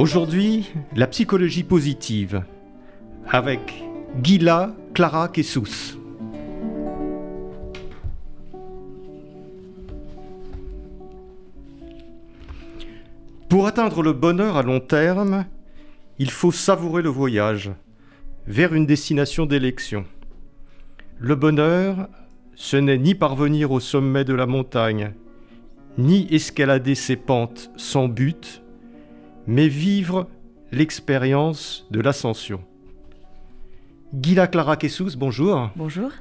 Aujourd'hui, la psychologie positive avec Gila Clara Kessous. Pour atteindre le bonheur à long terme, il faut savourer le voyage vers une destination d'élection. Le bonheur, ce n'est ni parvenir au sommet de la montagne, ni escalader ses pentes sans but, mais vivre l'expérience de l'ascension. Gila Clara Kessous, bonjour. Bonjour.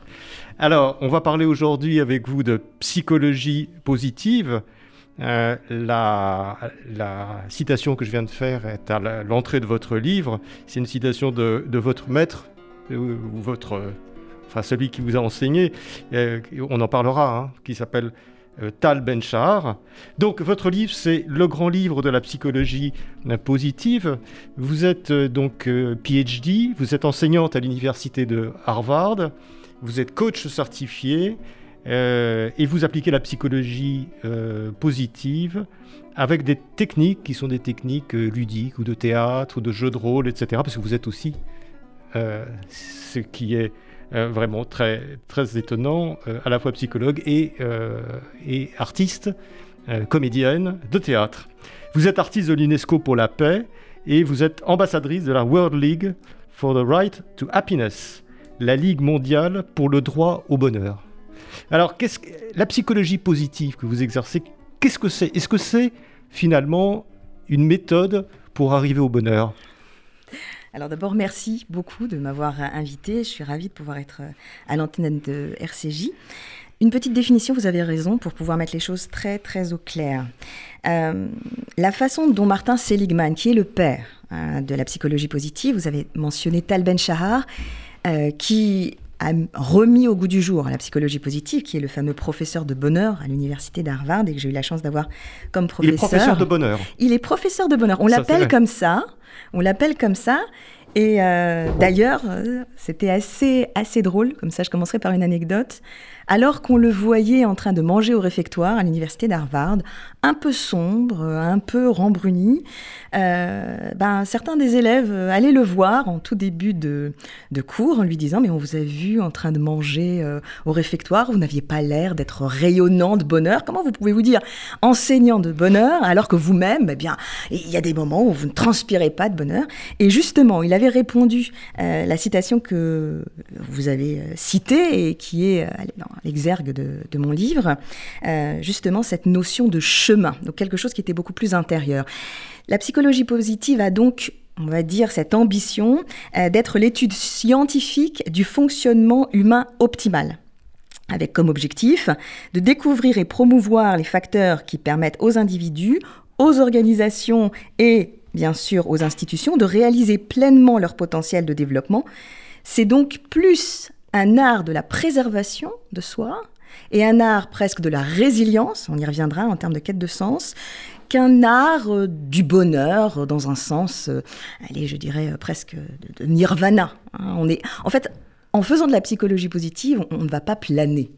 Alors, on va parler aujourd'hui avec vous de psychologie positive. Euh, la, citation que je viens de faire est à l'entrée de votre livre. C'est une citation de, votre maître, euh, ou votre, enfin celui qui vous a enseigné. Euh, on en parlera, hein, qui s'appelle Tal Ben Shahar. Donc votre livre, c'est le grand livre de la psychologie euh, positive. Vous êtes euh, donc PhD, vous êtes enseignante à l'université de Harvard, vous êtes coach certifié et vous appliquez la psychologie positive avec des techniques qui sont des techniques ludiques ou de théâtre ou de jeu de rôle, etc. Parce que vous êtes aussi ce qui est euh, vraiment très, très étonnant, euh, à la fois psychologue et, euh, artiste, comédienne de théâtre. Vous êtes artiste de l'UNESCO pour la paix et vous êtes ambassadrice de la World League for the Right to Happiness, la Ligue mondiale pour le droit au bonheur. Alors, la psychologie positive que vous exercez, qu'est-ce que c'est? Est-ce que c'est finalement une méthode pour arriver au bonheur? Alors d'abord, merci beaucoup de m'avoir invité. Je suis ravie de pouvoir être à l'antenne de RCJ. Une petite définition, vous avez raison, pour pouvoir mettre les choses très très au clair. Euh, la façon dont Martin Seligman, qui est le père hein, de la psychologie positive, vous avez mentionné Tal Ben Shahar, euh, qui a remis au goût du jour la psychologie positive, qui est le fameux professeur de bonheur à l'université d'Harvard et que j'ai eu la chance d'avoir comme professeur. Il est professeur de bonheur. Il est professeur de bonheur. On l'appelle comme ça. On l'appelle comme ça. Et euh, d'ailleurs, euh, c'était assez, assez drôle, comme ça je commencerai par une anecdote alors qu'on le voyait en train de manger au réfectoire à l'université d'Harvard, un peu sombre, un peu rembruni, euh, ben, certains des élèves allaient le voir en tout début de, cours en lui disant Mais on vous a vu en train de manger euh, au réfectoire, vous n'aviez pas l'air d'être rayonnant de bonheur. Comment vous pouvez vous dire enseignant de bonheur alors que vous-même, eh bien, il y a des moments où vous ne transpirez pas de bonheur Et justement, il avait répondu euh, la citation que vous avez citée et qui est l'exergue de, mon livre, euh, justement cette notion de chemin, donc quelque chose qui était beaucoup plus intérieur. La psychologie positive a donc on va dire, cette ambition euh, d'être l'étude scientifique du fonctionnement humain optimal avec comme objectif de découvrir et promouvoir les facteurs qui permettent aux individus, aux organisations et bien sûr aux institutions de réaliser pleinement leur potentiel de développement. C'est donc plus un art de la préservation de soi et un art presque de la résilience, on y reviendra en termes de quête de sens, qu'un art euh, du bonheur dans un sens, euh, allez, je dirais euh, presque de, nirvana. Hein. On est, en fait, en faisant de la psychologie positive, on, ne va pas planer.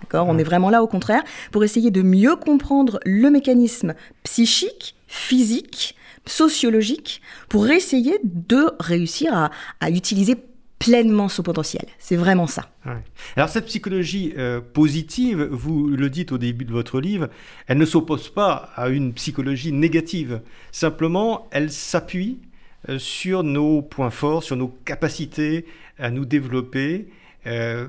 D'accord? On est vraiment là, au contraire, pour essayer de mieux comprendre le mécanisme psychique, physique, sociologique, pour essayer de réussir à utiliser pleinement son potentiel. C'est vraiment ça. Alors cette psychologie euh, positive, vous le dites au début de votre livre, elle ne s'oppose pas à une psychologie négative. Simplement, elle s'appuie euh, sur nos points forts, sur nos capacités à nous développer. Euh,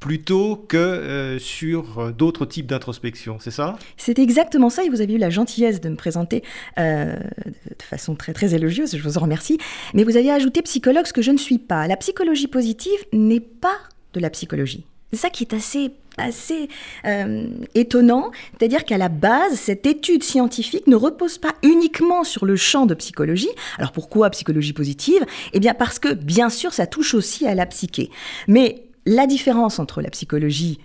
plutôt que euh, sur euh, d'autres types d'introspection, c'est ça? C'est exactement ça, et vous avez eu la gentillesse de me présenter euh, de façon très très élogieuse, je vous en remercie, mais vous avez ajouté psychologue, ce que je ne suis pas. La psychologie positive n'est pas de la psychologie. C'est ça qui est assez assez étonnant, c'est-à-dire qu'à la base, cette étude scientifique ne repose pas uniquement sur le champ de psychologie. Alors pourquoi psychologie positive? Eh bien parce que bien sûr, ça touche aussi à la psyché. Mais la différence entre la psychologie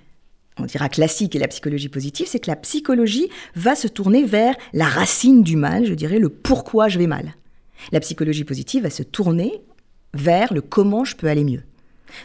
on dira classique et la psychologie positive, c'est que la psychologie va se tourner vers la racine du mal, je dirais le pourquoi je vais mal. La psychologie positive va se tourner vers le comment je peux aller mieux.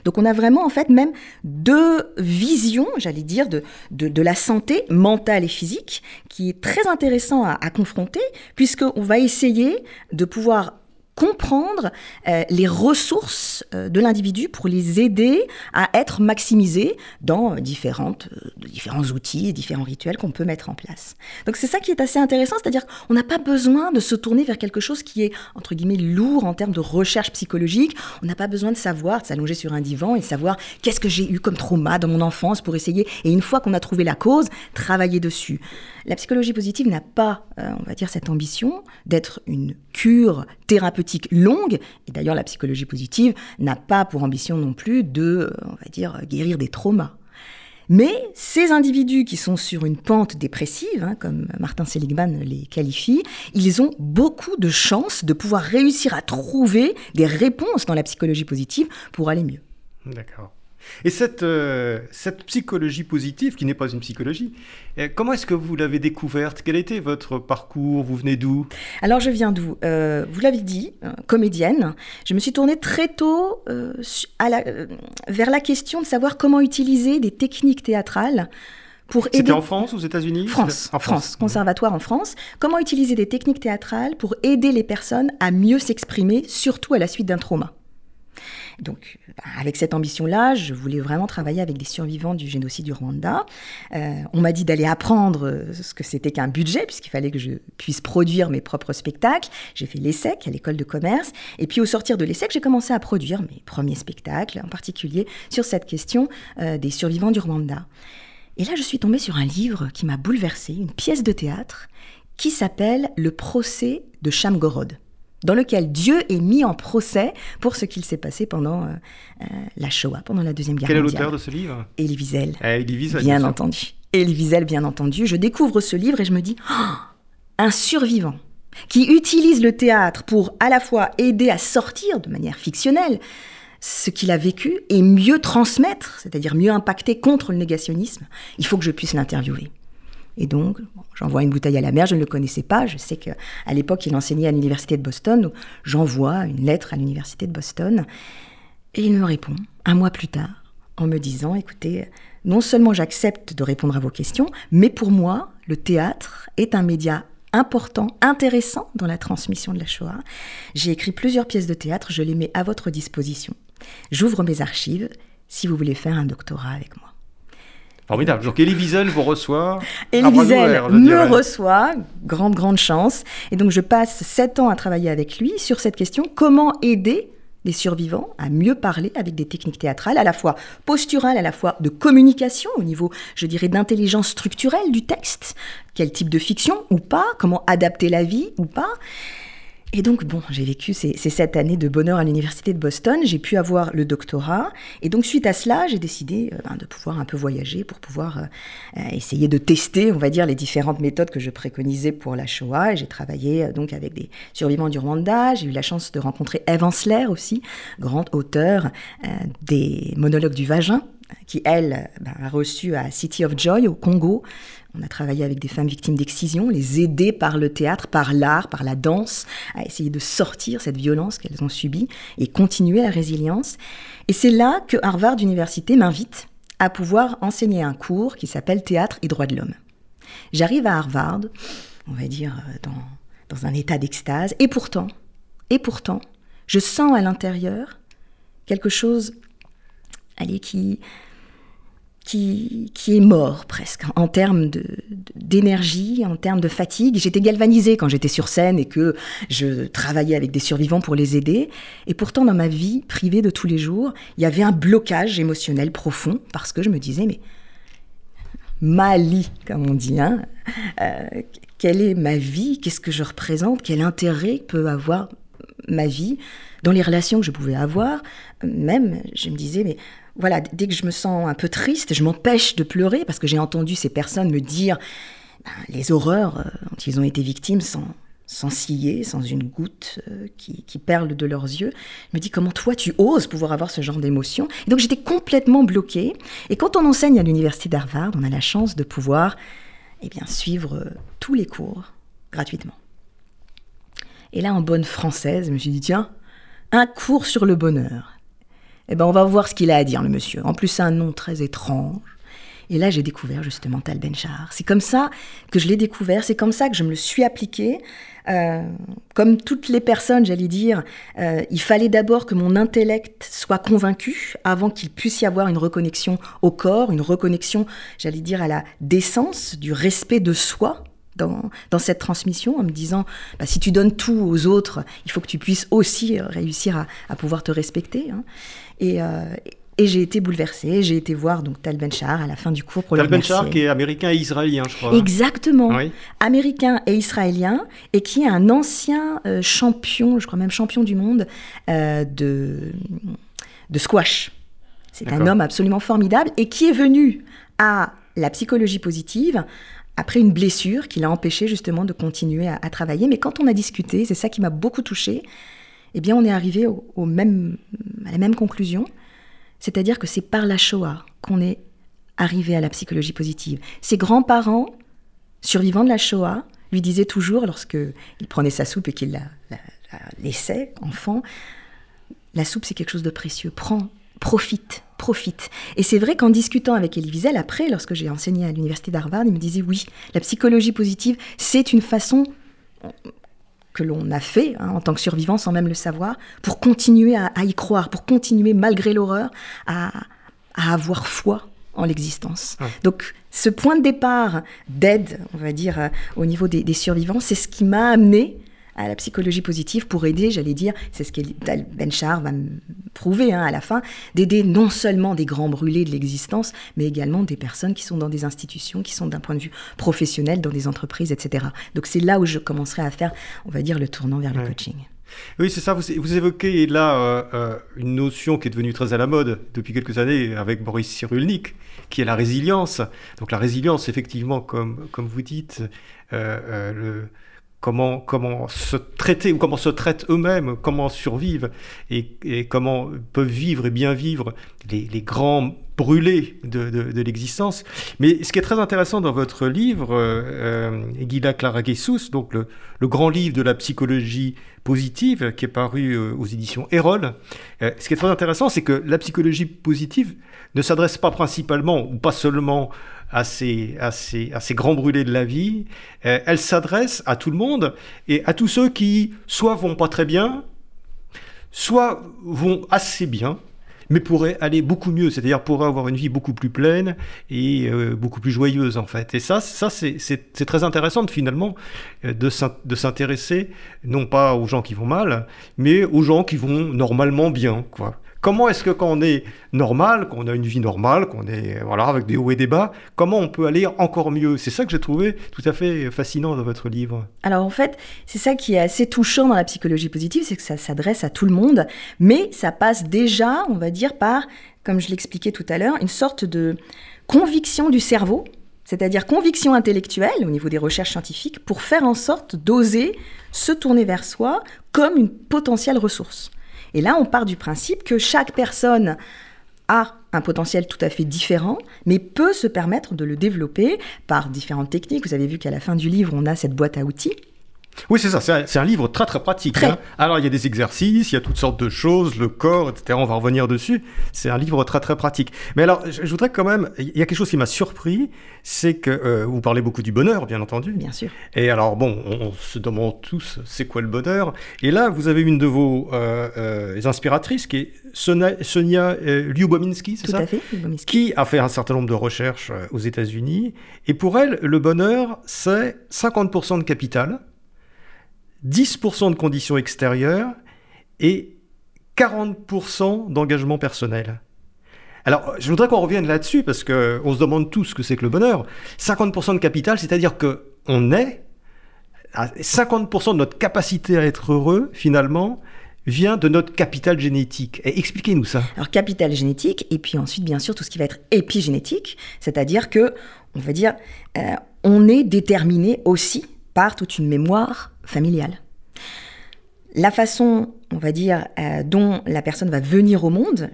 Donc on a vraiment en fait même deux visions, j'allais dire, de, de, la santé mentale et physique, qui est très intéressant à, à confronter, puisqu'on va essayer de pouvoir comprendre euh, les ressources euh, de l'individu pour les aider à être maximisés dans différentes, euh, différents outils différents rituels qu'on peut mettre en place. Donc c'est ça qui est assez intéressant, c'est-à-dire qu'on n'a pas besoin de se tourner vers quelque chose qui est, entre guillemets, lourd en termes de recherche psychologique. On n'a pas besoin de savoir, de s'allonger sur un divan et de savoir qu'est-ce que j'ai eu comme trauma dans mon enfance pour essayer, et une fois qu'on a trouvé la cause, travailler dessus. La psychologie positive n'a pas, on va dire, cette ambition d'être une cure thérapeutique longue, et d'ailleurs la psychologie positive n'a pas pour ambition non plus de, euh, on va dire, guérir des traumas. Mais ces individus qui sont sur une pente dépressive, hein, comme Martin Seligman les qualifie, ils ont beaucoup de chances de pouvoir réussir à trouver des réponses dans la psychologie positive pour aller mieux. D'accord. Et cette, euh, cette psychologie positive, qui n'est pas une psychologie, euh, comment est-ce que vous l'avez découverte? Quel était votre parcours? Vous venez d'où? Alors je viens d'où? Euh, Vous l'avez dit, comédienne. Je me suis tournée très tôt à la, vers la question de savoir comment utiliser des techniques théâtrales pour aider... C'était en France ou aux États-Unis? France, en France, conservatoire en France. Comment utiliser des techniques théâtrales pour aider les personnes à mieux s'exprimer, surtout à la suite d'un trauma? Donc, bah, avec cette ambition-là, je voulais vraiment travailler avec des survivants du génocide du Rwanda. Euh, on m'a dit d'aller apprendre euh, ce que c'était qu'un budget, puisqu'il fallait que je puisse produire mes propres spectacles. J'ai fait l'ESSEC à l'école de commerce. Et puis, au sortir de l'ESSEC, j'ai commencé à produire mes premiers spectacles, en particulier sur cette question euh, des survivants du Rwanda. Et là, je suis tombée sur un livre qui m'a bouleversée, une pièce de théâtre qui s'appelle Le procès de Shamgorod dans lequel Dieu est mis en procès pour ce qu'il s'est passé pendant euh, euh, la Shoah, pendant la Deuxième Guerre mondiale. Quel est l'auteur de ce livre? Elie Wiesel. Eh, Elie Wiesel bien, entendu. Elie Wiesel, bien entendu. Je découvre ce livre et je me dis, oh, un survivant qui utilise le théâtre pour à la fois aider à sortir de manière fictionnelle ce qu'il a vécu et mieux transmettre, c'est-à-dire mieux impacter contre le négationnisme, il faut que je puisse l'interviewer. Et donc, j'envoie une bouteille à la mer, je ne le connaissais pas. Je sais qu'à l'époque, il enseignait à l'université de Boston. J'envoie une lettre à l'université de Boston. Et il me répond, un mois plus tard, en me disant, écoutez, non seulement j'accepte de répondre à vos questions, mais pour moi, le théâtre est un média important, intéressant dans la transmission de la Shoah. J'ai écrit plusieurs pièces de théâtre, je les mets à votre disposition. J'ouvre mes archives si vous voulez faire un doctorat avec moi. Formidable. Donc Elie Wiesel vous reçoit. Elie Wiesel me reçoit, grande, grande chance. Et donc je passe sept ans à travailler avec lui sur cette question, comment aider les survivants à mieux parler avec des techniques théâtrales, à la fois posturales, à la fois de communication, au niveau, je dirais, d'intelligence structurelle du texte, quel type de fiction ou pas, comment adapter la vie ou pas. Et donc, bon, j'ai vécu ces, sept années de bonheur à l'université de Boston, j'ai pu avoir le doctorat, et donc suite à cela, j'ai décidé euh, ben, de pouvoir un peu voyager pour pouvoir euh, euh, essayer de tester, on va dire, les différentes méthodes que je préconisais pour la Shoah. J'ai travaillé donc avec des survivants du Rwanda, j'ai eu la chance de rencontrer Eve Ansler aussi, grande auteure des monologues du vagin, qui, elle, ben, a reçu à City of Joy au Congo on a travaillé avec des femmes victimes d'excision, les aider par le théâtre, par l'art, par la danse, à essayer de sortir cette violence qu'elles ont subie et continuer la résilience. Et c'est là que Harvard Université m'invite à pouvoir enseigner un cours qui s'appelle Théâtre et droits de l'homme. J'arrive à Harvard, on va dire euh, dans, dans un état d'extase, et pourtant, et pourtant, je sens à l'intérieur quelque chose, allez, qui, qui, est mort presque en termes d'énergie, en termes de fatigue. J'étais galvanisée quand j'étais sur scène et que je travaillais avec des survivants pour les aider. Et pourtant, dans ma vie privée de tous les jours, il y avait un blocage émotionnel profond parce que je me disais, mais Mali, comme on dit, hein, euh, quelle est ma vie? Qu'est-ce que je représente? Quel intérêt peut avoir ma vie dans les relations que je pouvais avoir? Même, je me disais, mais voilà, dès que je me sens un peu triste, je m'empêche de pleurer parce que j'ai entendu ces personnes me dire ben, les horreurs euh, dont ils ont été victimes sans, sans ciller, sans une goutte euh, qui, qui, perle de leurs yeux. Je me dis comment toi tu oses pouvoir avoir ce genre d'émotion. Et donc j'étais complètement bloquée. Et quand on enseigne à l'université d'Harvard, on a la chance de pouvoir eh bien, suivre euh, tous les cours gratuitement. Et là, en bonne française, je me suis dit tiens, un cours sur le bonheur. Eh ben, on va voir ce qu'il a à dire, le monsieur. En plus, c'est un nom très étrange. Et là, j'ai découvert justement Tal Ben-Shahar. C'est comme ça que je l'ai découvert, c'est comme ça que je me le suis appliqué. Euh, comme toutes les personnes, j'allais dire, euh, il fallait d'abord que mon intellect soit convaincu avant qu'il puisse y avoir une reconnexion au corps, une reconnexion, j'allais dire, à la décence, du respect de soi. Dans, cette transmission, en me disant, bah, si tu donnes tout aux autres, il faut que tu puisses aussi réussir à, à pouvoir te respecter. Hein. Et, euh, et j'ai été bouleversée, j'ai été voir donc Tal Ben-Shahar à la fin du cours pour Tal le remercier. Ben-Shahar qui est américain et israélien, je crois. Exactement, oui. américain et israélien, et qui est un ancien euh, champion, je crois même champion du monde euh, de, de squash. C'est un homme absolument formidable et qui est venu à la psychologie positive après une blessure qui l'a empêché justement de continuer à, à, travailler. Mais quand on a discuté, c'est ça qui m'a beaucoup touchée, eh bien on est arrivé au, au même, à la même conclusion c'est-à-dire que c'est par la Shoah qu'on est arrivé à la psychologie positive. Ses grands-parents, survivants de la Shoah, lui disaient toujours, lorsqu'il prenait sa soupe et qu'il la, la, la, laissait, enfant, la soupe c'est quelque chose de précieux, prends, profite, profite. Et c'est vrai qu'en discutant avec Elie Wiesel, après, lorsque j'ai enseigné à l'université d'Harvard, il me disait oui, la psychologie positive, c'est une façon que l'on a fait hein, en tant que survivant sans même le savoir, pour continuer à, à y croire, pour continuer malgré l'horreur à, à, avoir foi en l'existence. Ouais. Donc ce point de départ d'aide, on va dire, euh, au niveau des, des survivants, c'est ce qui m'a amené à la psychologie positive pour aider, j'allais dire, c'est ce que Benchar va prouver hein, à la fin, d'aider non seulement des grands brûlés de l'existence, mais également des personnes qui sont dans des institutions, qui sont d'un point de vue professionnel, dans des entreprises, etc. Donc c'est là où je commencerai à faire, on va dire, le tournant vers le coaching. Oui, c'est ça. Vous, vous, évoquez là euh, euh, une notion qui est devenue très à la mode depuis quelques années avec Boris Cyrulnik, qui est la résilience. Donc la résilience, effectivement, comme, comme vous dites, euh, le, comment, comment se traiter ou comment se traitent eux-mêmes, comment survivent et, comment peuvent vivre et bien vivre les, les grands brûlés de, de, l'existence. Mais ce qui est très intéressant dans votre livre, euh, Guida Clara Jesus, donc le, le, grand livre de la psychologie positive qui est paru euh, aux éditions Erol, euh, ce qui est très intéressant, c'est que la psychologie positive ne s'adresse pas principalement ou pas seulement à ces, à grands brûlés de la vie, euh, elle s'adresse à tout le monde et à tous ceux qui soit vont pas très bien, soit vont assez bien, mais pourraient aller beaucoup mieux, c'est-à-dire pourraient avoir une vie beaucoup plus pleine et euh, beaucoup plus joyeuse en fait. Et ça, ça c'est très intéressant finalement euh, de s'intéresser non pas aux gens qui vont mal, mais aux gens qui vont normalement bien, quoi. Comment est-ce que quand on est normal, qu'on a une vie normale, qu'on est voilà avec des hauts et des bas, comment on peut aller encore mieux? C'est ça que j'ai trouvé tout à fait fascinant dans votre livre. Alors en fait, c'est ça qui est assez touchant dans la psychologie positive, c'est que ça s'adresse à tout le monde, mais ça passe déjà, on va dire, par, comme je l'expliquais tout à l'heure, une sorte de conviction du cerveau c'est-à-dire conviction intellectuelle au niveau des recherches scientifiques, pour faire en sorte d'oser se tourner vers soi comme une potentielle ressource. Et là, on part du principe que chaque personne a un potentiel tout à fait différent, mais peut se permettre de le développer par différentes techniques. Vous avez vu qu'à la fin du livre, on a cette boîte à outils. Oui, c'est ça, c'est un, un, livre très très pratique. Très. Hein. Alors il y a des exercices, il y a toutes sortes de choses, le corps, etc. On va revenir dessus. C'est un livre très très pratique. Mais alors, je, je voudrais quand même, il y a quelque chose qui m'a surpris, c'est que euh, vous parlez beaucoup du bonheur, bien entendu. Bien sûr. Et alors bon, on, on se demande tous, c'est quoi le bonheur? Et là, vous avez une de vos euh, euh, inspiratrices qui est Sonia, Sonia Lyubominsky, c'est ça? Tout à fait, Lyubominsky. Qui a fait un certain nombre de recherches aux États-Unis. Et pour elle, le bonheur, c'est 50% de capital. 10% de conditions extérieures et 40% d'engagement personnel. Alors, je voudrais qu'on revienne là-dessus parce qu'on se demande tous ce que c'est que le bonheur. 50% de capital, c'est-à-dire qu'on est à 50% de notre capacité à être heureux, finalement, vient de notre capital génétique. Expliquez-nous ça. Alors capital génétique, et puis ensuite bien sûr tout ce qui va être épigénétique, c'est-à-dire que, on va dire, euh, on est déterminé aussi par toute une mémoire familiale. La façon, on va dire, euh, dont la personne va venir au monde,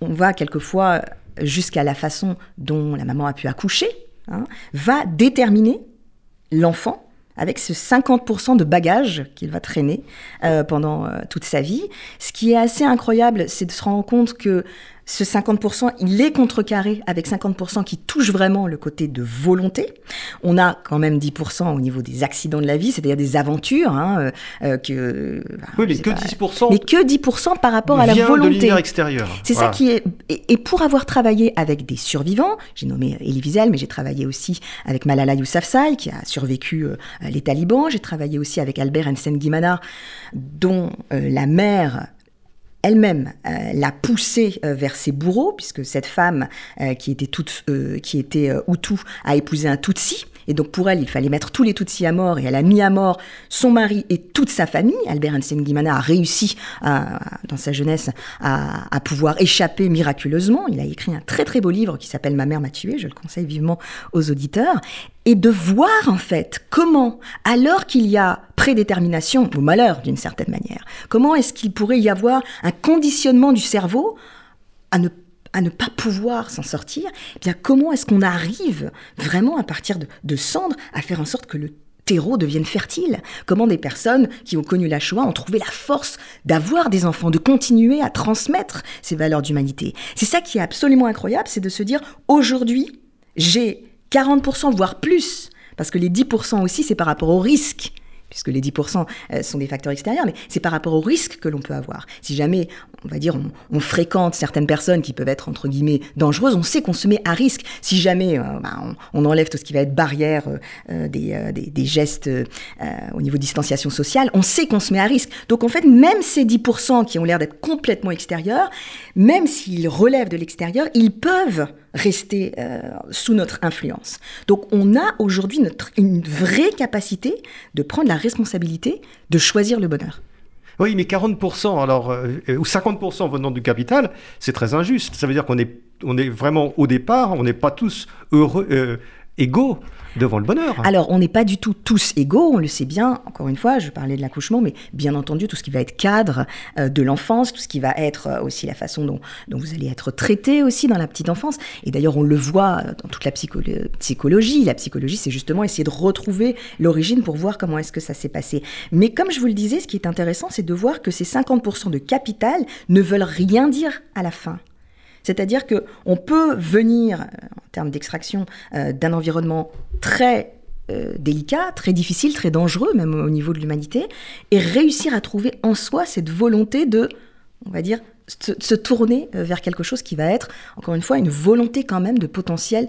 on va quelquefois jusqu'à la façon dont la maman a pu accoucher, hein, va déterminer l'enfant avec ce 50% de bagages qu'il va traîner euh, pendant euh, toute sa vie. Ce qui est assez incroyable, c'est de se rendre compte que ce 50%, il est contrecarré avec 50% qui touche vraiment le côté de volonté. On a quand même 10% au niveau des accidents de la vie, c'est-à-dire des aventures. Hein, euh, que, oui, mais que 10%. Mais que 10% par rapport à la volonté. de extérieur. C'est ça qui est. Et, pour avoir travaillé avec des survivants, j'ai nommé Elie Wiesel, mais j'ai travaillé aussi avec Malala Yousafzai, qui a survécu euh, les talibans. J'ai travaillé aussi avec Albert Ensen Guimana, dont euh, la mère elle-même euh, l'a poussé euh, vers ses bourreaux, puisque cette femme euh, qui était, toute, qui était Hutu a épousé un Tutsi. Et donc pour elle, il fallait mettre tous les Tutsis à mort, et elle a mis à mort son mari et toute sa famille. Albert Guimana a réussi dans sa jeunesse à, pouvoir échapper miraculeusement. Il a écrit un très très beau livre qui s'appelle Ma mère m'a tué, je le conseille vivement aux auditeurs. Et de voir en fait comment, alors qu'il y a prédétermination, ou malheur d'une certaine manière, comment est-ce qu'il pourrait y avoir un conditionnement du cerveau à ne à ne pas pouvoir s'en sortir, eh bien comment est-ce qu'on arrive vraiment à partir de, cendres à faire en sorte que le terreau devienne fertile? Comment des personnes qui ont connu la Shoah ont trouvé la force d'avoir des enfants, de continuer à transmettre ces valeurs d'humanité? C'est ça qui est absolument incroyable, c'est de se dire aujourd'hui, j'ai 40%, voire plus, parce que les 10% aussi, c'est par rapport au risque puisque les 10% euh, sont des facteurs extérieurs, mais c'est par rapport au risque que l'on peut avoir. Si jamais, on va dire, on, fréquente certaines personnes qui peuvent être, entre guillemets, dangereuses, on sait qu'on se met à risque. Si jamais euh, bah, on, enlève tout ce qui va être barrière euh, des, des, gestes au niveau distanciation sociale, on sait qu'on se met à risque. Donc en fait, même ces 10% qui ont l'air d'être complètement extérieurs, même s'ils relèvent de l'extérieur, ils peuvent rester euh, sous notre influence. Donc on a aujourd'hui une vraie capacité de prendre la responsabilité de choisir le bonheur. Oui, mais 40%, alors, euh, ou 50% venant du capital, c'est très injuste. Ça veut dire qu'on est, on est vraiment au départ, on n'est pas tous heureux, euh, égaux devant le bonheur. Alors, on n'est pas du tout tous égaux, on le sait bien. Encore une fois, je parlais de l'accouchement, mais bien entendu, tout ce qui va être cadre euh, de l'enfance, tout ce qui va être euh, aussi la façon dont, vous allez être traité aussi dans la petite enfance. Et d'ailleurs, on le voit euh, dans toute la psychologie. La psychologie, c'est justement essayer de retrouver l'origine pour voir comment est-ce que ça s'est passé. Mais comme je vous le disais, ce qui est intéressant, c'est de voir que ces 50% de capital ne veulent rien dire à la fin. C'est-à-dire que on peut venir, euh, en termes d'extraction, euh, d'un environnement très euh, délicat, très difficile, très dangereux, même au niveau de l'humanité, et réussir à trouver en soi cette volonté de, on va dire, se, tourner vers quelque chose qui va être, encore une fois, une volonté quand même de potentiel.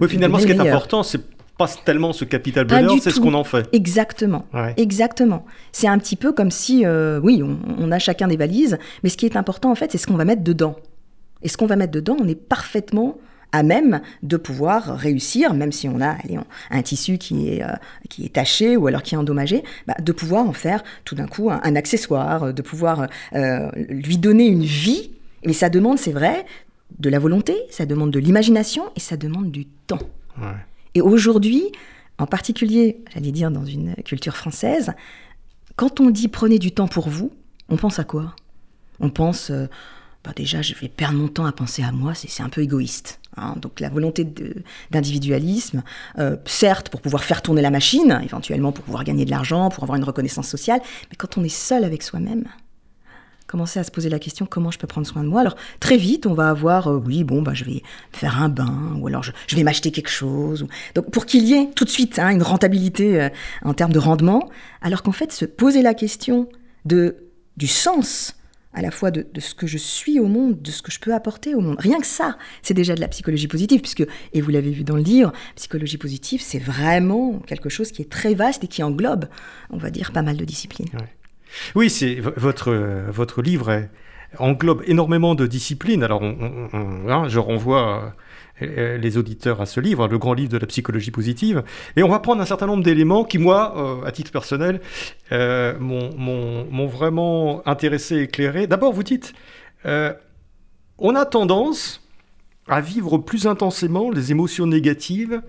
Oui, finalement, ce qui est important, c'est pas tellement ce capital bonheur, c'est ce qu'on en fait. Exactement. Exactement. C'est un petit peu comme si, oui, on, a chacun des valises, mais ce qui est important, en fait, c'est ce qu'on va mettre dedans. Et ce qu'on va mettre dedans, on est parfaitement à même de pouvoir réussir, même si on a un tissu qui est, euh, qui est taché ou alors qui est endommagé, bah, de pouvoir en faire tout d'un coup un, accessoire, de pouvoir euh, lui donner une vie. Mais ça demande, c'est vrai, de la volonté, ça demande de l'imagination et ça demande du temps. Et aujourd'hui, en particulier, j'allais dire dans une culture française, quand on dit prenez du temps pour vous, on pense à quoi? On pense... Euh, bah, déjà, je vais perdre mon temps à penser à moi, c'est un peu égoïste. Hein. Donc la volonté d'individualisme, euh, certes pour pouvoir faire tourner la machine, éventuellement pour pouvoir gagner de l'argent, pour avoir une reconnaissance sociale, mais quand on est seul avec soi-même, commencer à se poser la question comment je peux prendre soin de moi? Alors très vite, on va avoir euh, oui bon bah je vais faire un bain ou alors je, vais m'acheter quelque chose. Donc pour qu'il y ait tout de suite hein, une rentabilité euh, en termes de rendement, alors qu'en fait se poser la question de du sens à la fois de, ce que je suis au monde, de ce que je peux apporter au monde. Rien que ça, c'est déjà de la psychologie positive, puisque, et vous l'avez vu dans le livre, psychologie positive, c'est vraiment quelque chose qui est très vaste et qui englobe, on va dire, pas mal de disciplines. Oui, c'est votre, votre livre englobe énormément de disciplines. Alors, hein, je renvoie euh, les auditeurs à ce livre, le grand livre de la psychologie positive. Et on va prendre un certain nombre d'éléments qui, moi, euh, à titre personnel, euh, m'ont vraiment intéressé, éclairé. D'abord, vous dites, on a tendance à vivre plus intensément les émotions négatives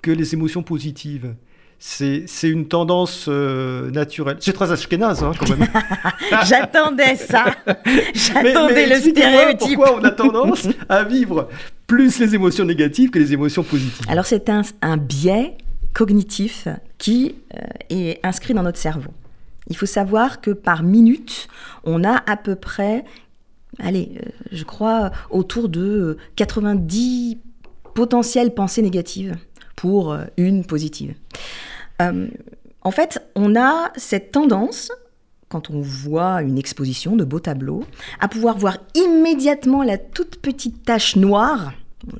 que les émotions positives c'est une tendance euh, naturelle. C'est très ashkénaze, hein, quand même. J'attendais ça. J'attendais le stéréotype. Pourquoi on a tendance à vivre plus les émotions négatives que les émotions positives Alors, c'est un, un, biais cognitif qui euh, est inscrit dans notre cerveau. Il faut savoir que par minute, on a à peu près, allez, euh, je crois, autour de 90 potentielles pensées négatives pour une positive. Euh, en fait, on a cette tendance, quand on voit une exposition de beaux tableaux, à pouvoir voir immédiatement la toute petite tache noire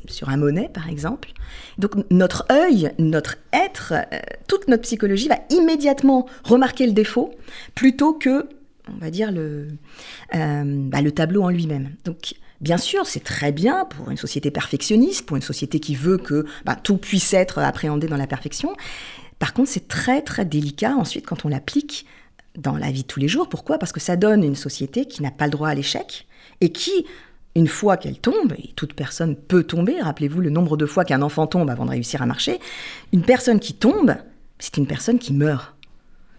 sur un monnaie par exemple. Donc notre œil, notre être, euh, toute notre psychologie va immédiatement remarquer le défaut plutôt que, on va dire, le, euh, bah, le tableau en lui-même. Donc Bien sûr, c'est très bien pour une société perfectionniste, pour une société qui veut que bah, tout puisse être appréhendé dans la perfection, par contre, c'est très très délicat ensuite quand on l'applique dans la vie de tous les jours. Pourquoi? Parce que ça donne une société qui n'a pas le droit à l'échec et qui, une fois qu'elle tombe, et toute personne peut tomber, rappelez-vous le nombre de fois qu'un enfant tombe avant de réussir à marcher, une personne qui tombe, c'est une personne qui meurt.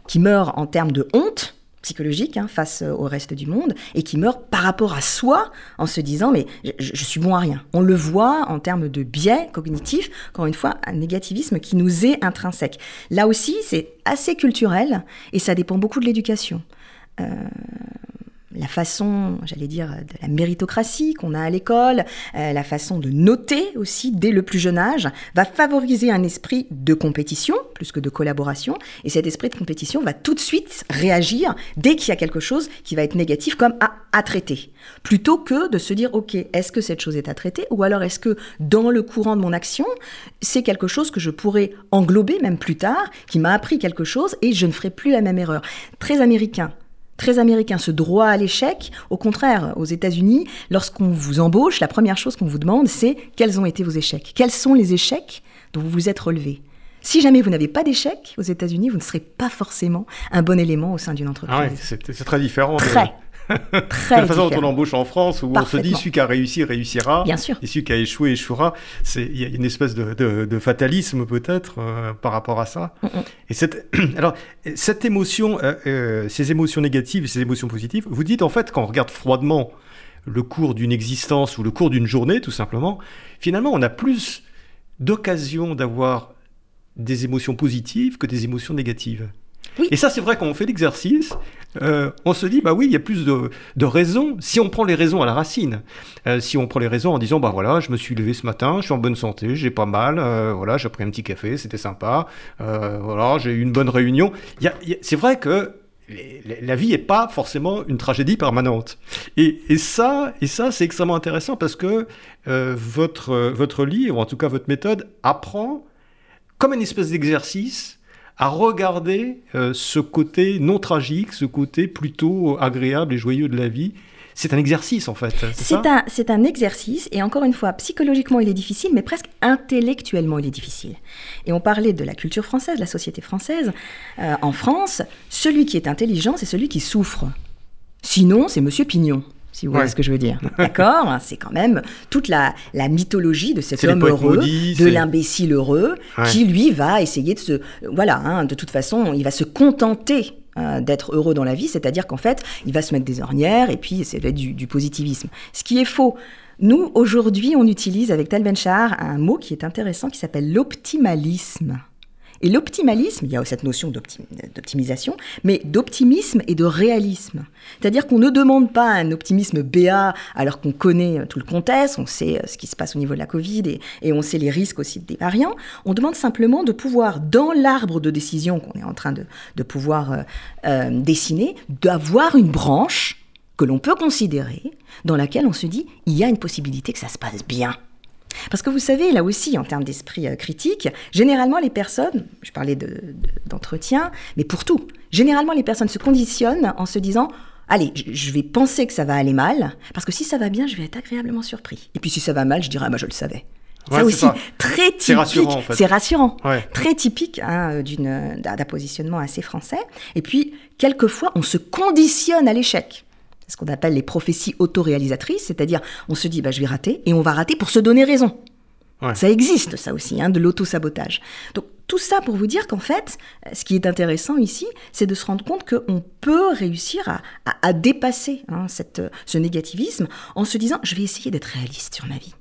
Qui meurt en termes de honte, psychologique hein, face euh, au reste du monde et qui meurt par rapport à soi en se disant mais je, suis bon à rien. On le voit en termes de biais cognitifs, encore une fois, un négativisme qui nous est intrinsèque. Là aussi, c'est assez culturel et ça dépend beaucoup de l'éducation. Euh, la façon, j'allais dire, de la méritocratie qu'on a à l'école, euh, la façon de noter aussi dès le plus jeune âge, va favoriser un esprit de compétition plus que de collaboration. Et cet esprit de compétition va tout de suite réagir dès qu'il y a quelque chose qui va être négatif comme à, à traiter. Plutôt que de se dire, OK, est-ce que cette chose est à traiter Ou alors est-ce que dans le courant de mon action, c'est quelque chose que je pourrais englober même plus tard, qui m'a appris quelque chose et je ne ferai plus la même erreur. Très américain très américain, ce droit à l'échec. Au contraire, aux États-Unis, lorsqu'on vous embauche, la première chose qu'on vous demande, c'est quels ont été vos échecs Quels sont les échecs dont vous vous êtes relevé si jamais vous n'avez pas d'échec aux États-Unis, vous ne serez pas forcément un bon élément au sein d'une entreprise. Ah c'est très différent. Très. Très la façon dont on embauche en France, où on se dit celui qui a réussi réussira, Bien sûr. et celui qui a échoué échouera. Il y a une espèce de, fatalisme peut-être euh, par rapport à ça. Et cette, alors, cette émotion, euh, euh, ces émotions négatives et ces émotions positives, vous dites en fait, quand on regarde froidement le cours d'une existence ou le cours d'une journée, tout simplement, finalement, on a plus d'occasion d'avoir des émotions positives que des émotions négatives. Et ça, c'est vrai, quand on fait l'exercice, euh, on se dit, bah oui, il y a plus de, raisons. Si on prend les raisons à la racine, euh, si on prend les raisons en disant, bah voilà, je me suis levé ce matin, je suis en bonne santé, j'ai pas mal, euh, voilà, j'ai pris un petit café, c'était sympa, voilà, j'ai eu une bonne réunion. c'est vrai que la vie n'est pas forcément une tragédie permanente. Et, ça, et ça c'est extrêmement intéressant parce que votre, votre livre, en tout cas votre méthode, apprend comme une espèce d'exercice à regarder euh, ce côté non tragique, ce côté plutôt agréable et joyeux de la vie. C'est un exercice en fait. C'est un, un, exercice et encore une fois, psychologiquement il est difficile, mais presque intellectuellement il est difficile. Et on parlait de la culture française, de la société française. Euh, en France, celui qui est intelligent, c'est celui qui souffre. Sinon, c'est Monsieur Pignon si vous voyez ce que je veux dire. D'accord? C'est quand même toute la, la mythologie de cet homme heureux, de l'imbécile heureux, qui lui va essayer de se... Voilà, hein, de toute façon, il va se contenter euh, d'être heureux dans la vie, c'est-à-dire qu'en fait, il va se mettre des ornières et puis c'est du, du positivisme. Ce qui est faux. Nous, aujourd'hui, on utilise avec Tal Ben-Shahar un mot qui est intéressant qui s'appelle l'optimalisme. Et l'optimalisme, il y a cette notion d'optimisation, mais d'optimisme et de réalisme. C'est-à-dire qu'on ne demande pas un optimisme béat alors qu'on connaît tout le contexte, on sait euh, ce qui se passe au niveau de la Covid et, on sait les risques aussi des variants. On demande simplement de pouvoir, dans l'arbre de décision qu'on est en train de, pouvoir euh, euh, dessiner, d'avoir une branche que l'on peut considérer, dans laquelle on se dit, il y a une possibilité que ça se passe bien. Parce que vous savez, là aussi, en termes d'esprit euh, critique, généralement les personnes, je parlais d'entretien, mais pour tout, généralement les personnes se conditionnent en se disant allez, je vais penser que ça va aller mal, parce que si ça va bien, je vais être agréablement surpris. Et puis si ça va mal, je dirais, ah bah je le savais. ça aussi, très typique. C'est rassurant, en fait. C'est rassurant. Très typique hein, d'un positionnement assez français. Et puis, quelquefois, on se conditionne à l'échec. C'est ce qu'on appelle les prophéties autoréalisatrices, c'est-à-dire on se dit, bah, je vais rater, et on va rater pour se donner raison. Ça existe, ça aussi, hein, de l'auto-sabotage. Donc, tout ça pour vous dire qu'en fait, ce qui est intéressant ici, c'est de se rendre compte qu'on peut réussir à, dépasser hein, cette, ce négativisme en se disant, je vais essayer d'être réaliste sur ma vie.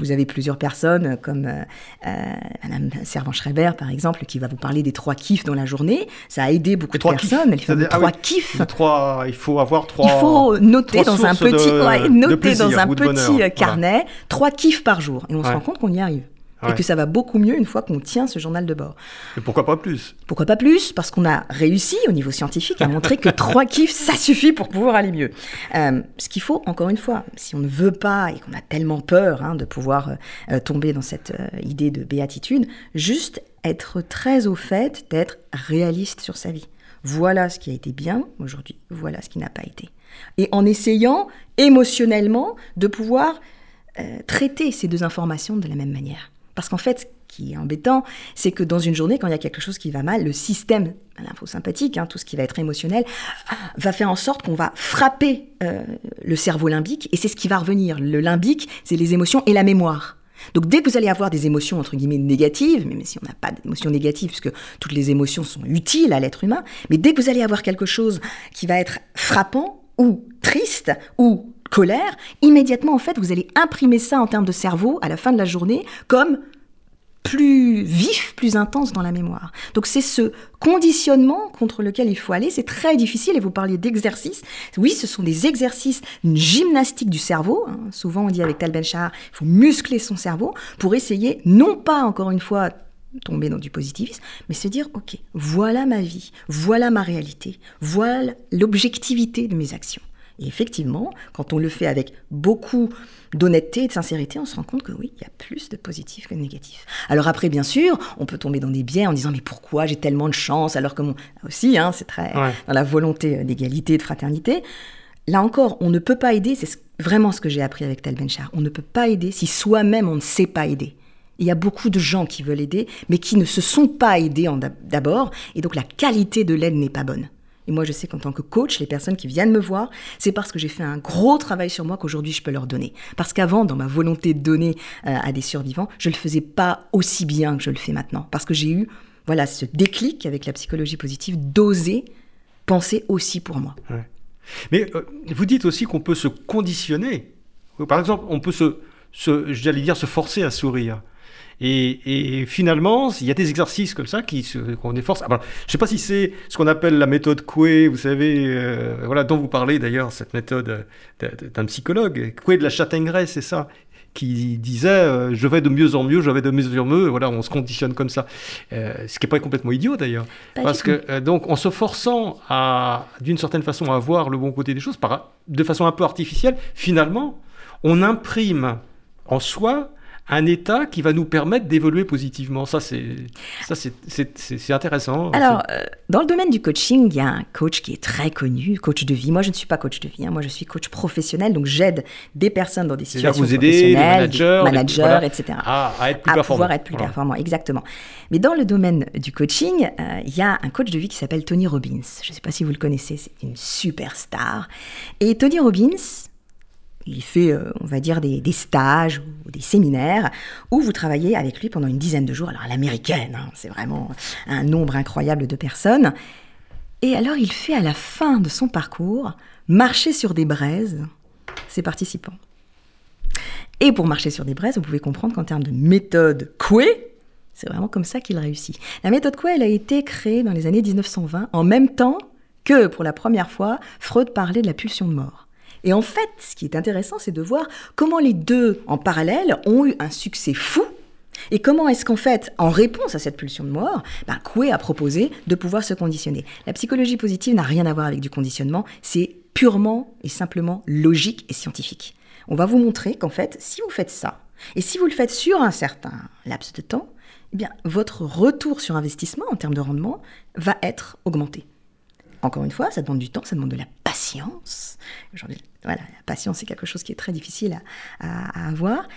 Vous avez plusieurs personnes comme euh, euh, Madame Servan-Schreiber, par exemple, qui va vous parler des trois kiffs dans la journée. Ça a aidé beaucoup de personnes. Kiffs. Elle trois kiffs. Trois, il faut avoir trois. Il faut noter dans un petit, noter dans un petit carnet trois kiffs par jour. Et on se rend compte qu'on y arrive et que ça va beaucoup mieux une fois qu'on tient ce journal de bord. Et pourquoi pas plus? Pourquoi pas plus? Parce qu'on a réussi au niveau scientifique à montrer que trois kiffs, ça suffit pour pouvoir aller mieux. Euh, ce qu'il faut, encore une fois, si on ne veut pas et qu'on a tellement peur hein, de pouvoir euh, tomber dans cette euh, idée de béatitude, juste être très au fait d'être réaliste sur sa vie. Voilà ce qui a été bien aujourd'hui, voilà ce qui n'a pas été. Et en essayant émotionnellement de pouvoir traiter ces deux informations de la même manière. Parce qu'en fait, ce qui est embêtant, c'est que dans une journée, quand il y a quelque chose qui va mal, le système lymphosympathique, hein, tout ce qui va être émotionnel, va faire en sorte qu'on va frapper euh, le cerveau limbique, et c'est ce qui va revenir. Le limbique, c'est les émotions et la mémoire. Donc dès que vous allez avoir des émotions entre guillemets négatives, même si on n'a pas d'émotions négatives, puisque toutes les émotions sont utiles à l'être humain, mais dès que vous allez avoir quelque chose qui va être frappant ou triste ou colère, immédiatement en fait vous allez imprimer ça en termes de cerveau à la fin de la journée comme plus vif, plus intense dans la mémoire. Donc c'est ce conditionnement contre lequel il faut aller. C'est très difficile et vous parliez d'exercices. Oui, ce sont des exercices, une gymnastique du cerveau. Hein. Souvent on dit avec Tal Ben il faut muscler son cerveau pour essayer, non pas encore une fois tomber dans du positivisme, mais se dire, ok, voilà ma vie, voilà ma réalité, voilà l'objectivité de mes actions. Et effectivement, quand on le fait avec beaucoup d'honnêteté et de sincérité, on se rend compte que oui, il y a plus de positifs que de négatifs. Alors après, bien sûr, on peut tomber dans des biais en disant mais pourquoi j'ai tellement de chance alors que mon... aussi, hein, c'est très dans la volonté euh, d'égalité, de fraternité. Là encore, on ne peut pas aider, c'est vraiment ce que j'ai appris avec Tal Benchar, on ne peut pas aider si soi-même on ne sait pas aider. Il y a beaucoup de gens qui veulent aider, mais qui ne se sont pas aidés d'abord, et donc la qualité de l'aide n'est pas bonne. Et moi, je sais qu'en tant que coach, les personnes qui viennent me voir, c'est parce que j'ai fait un gros travail sur moi qu'aujourd'hui je peux leur donner. Parce qu'avant, dans ma volonté de donner euh, à des survivants, je ne le faisais pas aussi bien que je le fais maintenant. Parce que j'ai eu voilà, ce déclic avec la psychologie positive d'oser penser aussi pour moi. Mais euh, vous dites aussi qu'on peut se conditionner. Par exemple, on peut se, se j'allais dire, se forcer à sourire. Et, finalement, il y a des exercices comme ça qui qu'on est force. je ne sais pas si c'est ce qu'on appelle la méthode Coué, vous savez, euh, voilà, dont vous parlez d'ailleurs, cette méthode d'un psychologue. Coué de la Châtaigneraie, c'est ça qui disait euh, je vais de mieux en mieux, je vais de mieux en mieux, voilà, on se conditionne comme ça. Euh, ce qui n'est pas complètement idiot d'ailleurs. Parce que, donc, en se forçant à, d'une certaine façon, à voir le bon côté des choses, par, de façon un peu artificielle, finalement, on imprime en soi un état qui va nous permettre d'évoluer positivement. Ça, c'est intéressant. Alors, euh, dans le domaine du coaching, il y a un coach qui est très connu, coach de vie. Moi, je ne suis pas coach de vie. Hein. Moi, je suis coach professionnel, donc j'aide des personnes dans des situations vous aider, professionnelles, managers, etc. À, être plus à pouvoir être plus performant, exactement. Mais dans le domaine du coaching, euh, il y a un coach de vie qui s'appelle Tony Robbins. Je ne sais pas si vous le connaissez, c'est une superstar. Et Tony Robbins, il fait, euh, on va dire, des, stages ou des séminaires où vous travaillez avec lui pendant une dizaine de jours. Alors, à l'américaine, hein, c'est vraiment un nombre incroyable de personnes. Et alors, il fait à la fin de son parcours marcher sur des braises ses participants. Et pour marcher sur des braises, vous pouvez comprendre qu'en termes de méthode Coué, c'est vraiment comme ça qu'il réussit. La méthode Coué, elle a été créée dans les années 1920, en même temps que, pour la première fois, Freud parlait de la pulsion de mort. Et en fait, ce qui est intéressant, c'est de voir comment les deux, en parallèle, ont eu un succès fou. Et comment est-ce qu'en fait, en réponse à cette pulsion de mort, ben, a proposé de pouvoir se conditionner. La psychologie positive n'a rien à voir avec du conditionnement, c'est purement et simplement logique et scientifique. On va vous montrer qu'en fait, si vous faites ça, et si vous le faites sur un certain laps de temps, eh bien, votre retour sur investissement en termes de rendement va être augmenté. Encore une fois, ça demande du temps, ça demande de la patience. Aujourd'hui, voilà, la patience, c'est quelque chose qui est très difficile à, avoir,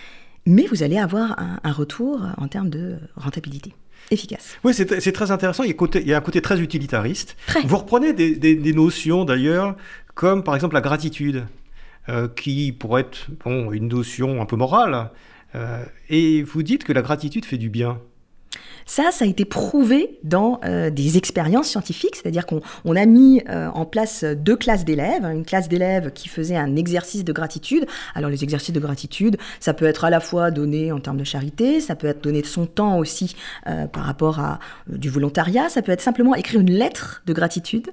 mais vous allez avoir un, retour en termes de rentabilité efficace. Oui, c'est très intéressant. Il y, a côté, il y, a un côté très utilitariste. Vous reprenez des, notions d'ailleurs, comme par exemple la gratitude, euh, qui pourrait être bon, une notion un peu morale. Euh, et vous dites que la gratitude fait du bien. Ça, ça a été prouvé dans euh, des expériences scientifiques, c'est-à-dire qu'on a mis euh, en place deux classes d'élèves, une classe d'élèves qui faisait un exercice de gratitude. Alors les exercices de gratitude, ça peut être à la fois donné en termes de charité, ça peut être donné de son temps aussi euh, par rapport à du volontariat, ça peut être simplement écrire une lettre de gratitude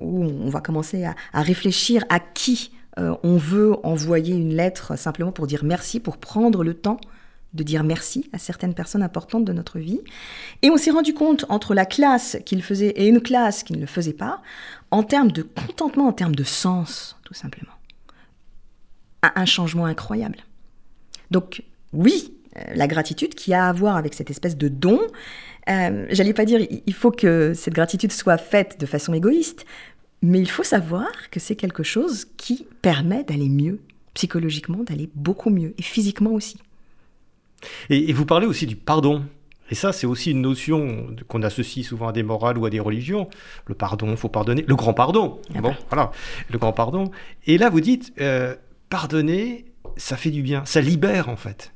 où on va commencer à réfléchir à qui on veut envoyer une lettre simplement pour dire merci, pour prendre le temps de dire merci à certaines personnes importantes de notre vie. Et on s'est rendu compte entre la classe qu'il faisait et une classe qui ne le faisait pas, en termes de contentement, en termes de sens, tout simplement. Un changement incroyable. Donc oui, euh, la gratitude qui a à voir avec cette espèce de don, euh, j'allais pas dire il faut que cette gratitude soit faite de façon égoïste, mais il faut savoir que c'est quelque chose qui permet d'aller mieux, psychologiquement, d'aller beaucoup mieux, et physiquement aussi. Et, vous parlez aussi du pardon. Et ça, c'est aussi une notion qu'on associe souvent à des morales ou à des religions. Le pardon, il faut pardonner. Le grand pardon. Ah bon, bah. voilà. Le grand pardon. Et là, vous dites, euh, pardonner, ça fait du bien. Ça libère, en fait.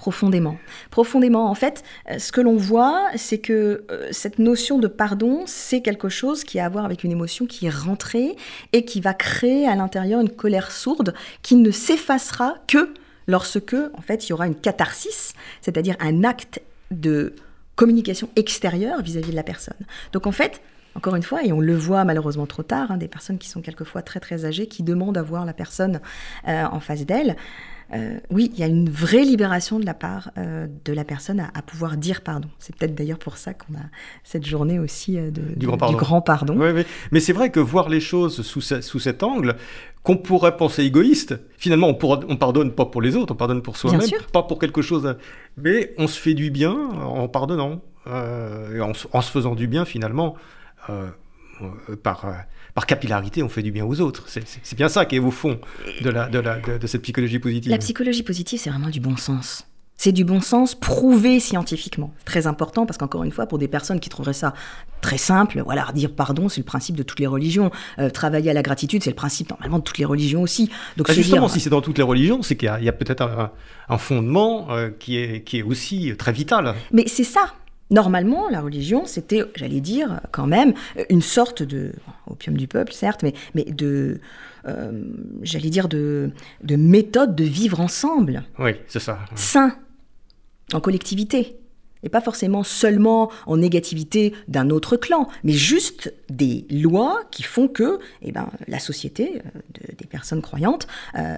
Profondément. Profondément. En fait, euh, ce que l'on voit, c'est que euh, cette notion de pardon, c'est quelque chose qui a à voir avec une émotion qui est rentrée et qui va créer à l'intérieur une colère sourde qui ne s'effacera que lorsque, en fait, il y aura une catharsis, c'est-à-dire un acte de communication extérieure vis-à-vis de la personne. Donc, en fait, encore une fois, et on le voit malheureusement trop tard, hein, des personnes qui sont quelquefois très très âgées, qui demandent à voir la personne euh, en face d'elle, euh, oui, il y a une vraie libération de la part euh, de la personne à, pouvoir dire pardon. C'est peut-être d'ailleurs pour ça qu'on a cette journée aussi euh, de, du, grand pardon. Oui, oui. Mais c'est vrai que voir les choses sous, sous cet angle, qu'on pourrait penser égoïste, finalement on, pourra, on pardonne pas pour les autres, on pardonne pour soi-même, pas pour quelque chose, mais on se fait du bien en pardonnant, et en, en, se faisant du bien finalement par par capillarité, on fait du bien aux autres. C'est bien ça qui est au fond de, la, de, cette psychologie positive. La psychologie positive, c'est vraiment du bon sens. C'est du bon sens prouvé scientifiquement. Très important parce qu'encore une fois, pour des personnes qui trouveraient ça très simple, voilà, dire pardon, c'est le principe de toutes les religions. Euh, travailler à la gratitude, c'est le principe normalement de toutes les religions aussi. Donc bah, justement, si c'est dans toutes les religions, c'est qu'il y a, peut-être un, fondement euh, qui, est, qui est aussi très vital. Mais c'est ça. Normalement, la religion, c'était, j'allais dire, quand même, une sorte de, opium du peuple, certes, mais, mais de, euh, j'allais dire, de, de méthode de vivre ensemble. Oui, c'est ça. Sain, en collectivité. Et pas forcément seulement en négativité d'un autre clan, mais juste des lois qui font que eh ben, la société euh, des personnes croyantes euh,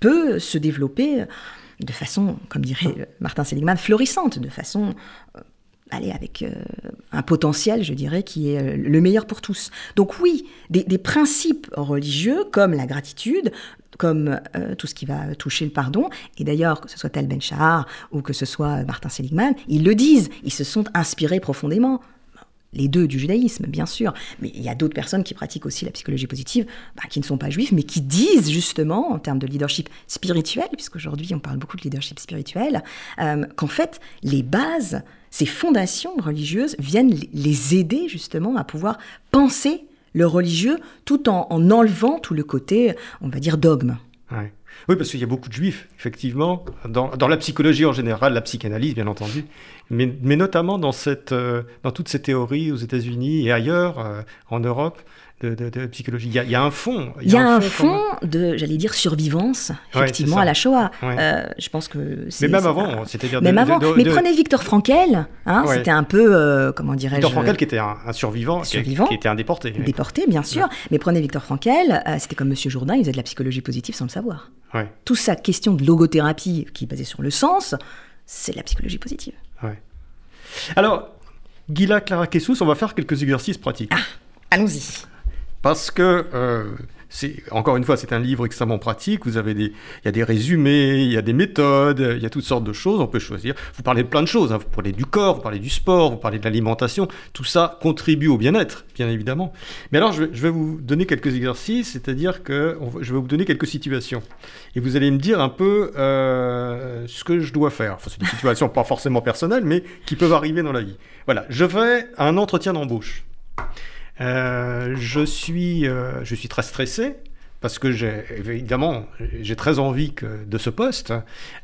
peut se développer de façon, comme dirait Martin Seligman, florissante, de façon aller avec euh, un potentiel, je dirais, qui est euh, le meilleur pour tous. Donc oui, des, principes religieux comme la gratitude, comme euh, tout ce qui va toucher le pardon, et d'ailleurs, que ce soit Tal Ben Shahar ou que ce soit Martin Seligman, ils le disent, ils se sont inspirés profondément les deux du judaïsme, bien sûr, mais il y a d'autres personnes qui pratiquent aussi la psychologie positive, bah, qui ne sont pas juifs, mais qui disent justement, en termes de leadership spirituel, puisqu'aujourd'hui on parle beaucoup de leadership spirituel, qu'en fait, les bases ces fondations religieuses viennent les aider justement à pouvoir penser le religieux tout en, enlevant tout le côté, on va dire, dogme. Oui, parce qu'il y a beaucoup de juifs, effectivement, dans, la psychologie en général, la psychanalyse, bien entendu, mais, notamment euh, dans toutes ces théories aux États-Unis et ailleurs, euh, en Europe, de, psychologie. Il y, a, un fond. Il y, a un fond, de, j'allais dire, survivance, effectivement, à la Shoah. Euh, je pense que Mais même avant, c'est-à-dire... Même avant. Mais prenez Victor Frankel, hein, c'était un peu, euh, comment dirais-je... Victor Frankel qui était un, survivant, survivant qui, était un déporté. Déporté, bien sûr. Mais prenez Victor Frankel, euh, c'était comme Monsieur Jourdain, il faisait de la psychologie positive sans le savoir. Tout sa question de logothérapie qui est basée sur le sens, c'est de la psychologie positive. Alors, Gila Clara Kessous, on va faire quelques exercices pratiques. Ah, allons-y parce que euh, encore une fois, c'est un livre extrêmement pratique. Vous avez des, il y a des résumés, il y a des méthodes, il y a toutes sortes de choses. On peut choisir. Vous parlez de plein de choses. Hein. Vous parlez du corps, vous parlez du sport, vous parlez de l'alimentation. Tout ça contribue au bien-être, bien évidemment. Mais alors, je vais, vous donner quelques exercices, c'est-à-dire que je vais vous donner quelques situations, et vous allez me dire un peu euh, ce que je dois faire. Enfin, c'est des situations pas forcément personnelles, mais qui peuvent arriver dans la vie. Voilà, je vais à un entretien d'embauche. Euh, je, suis, euh, je suis très stressé parce que j'ai évidemment j'ai très envie que, de ce poste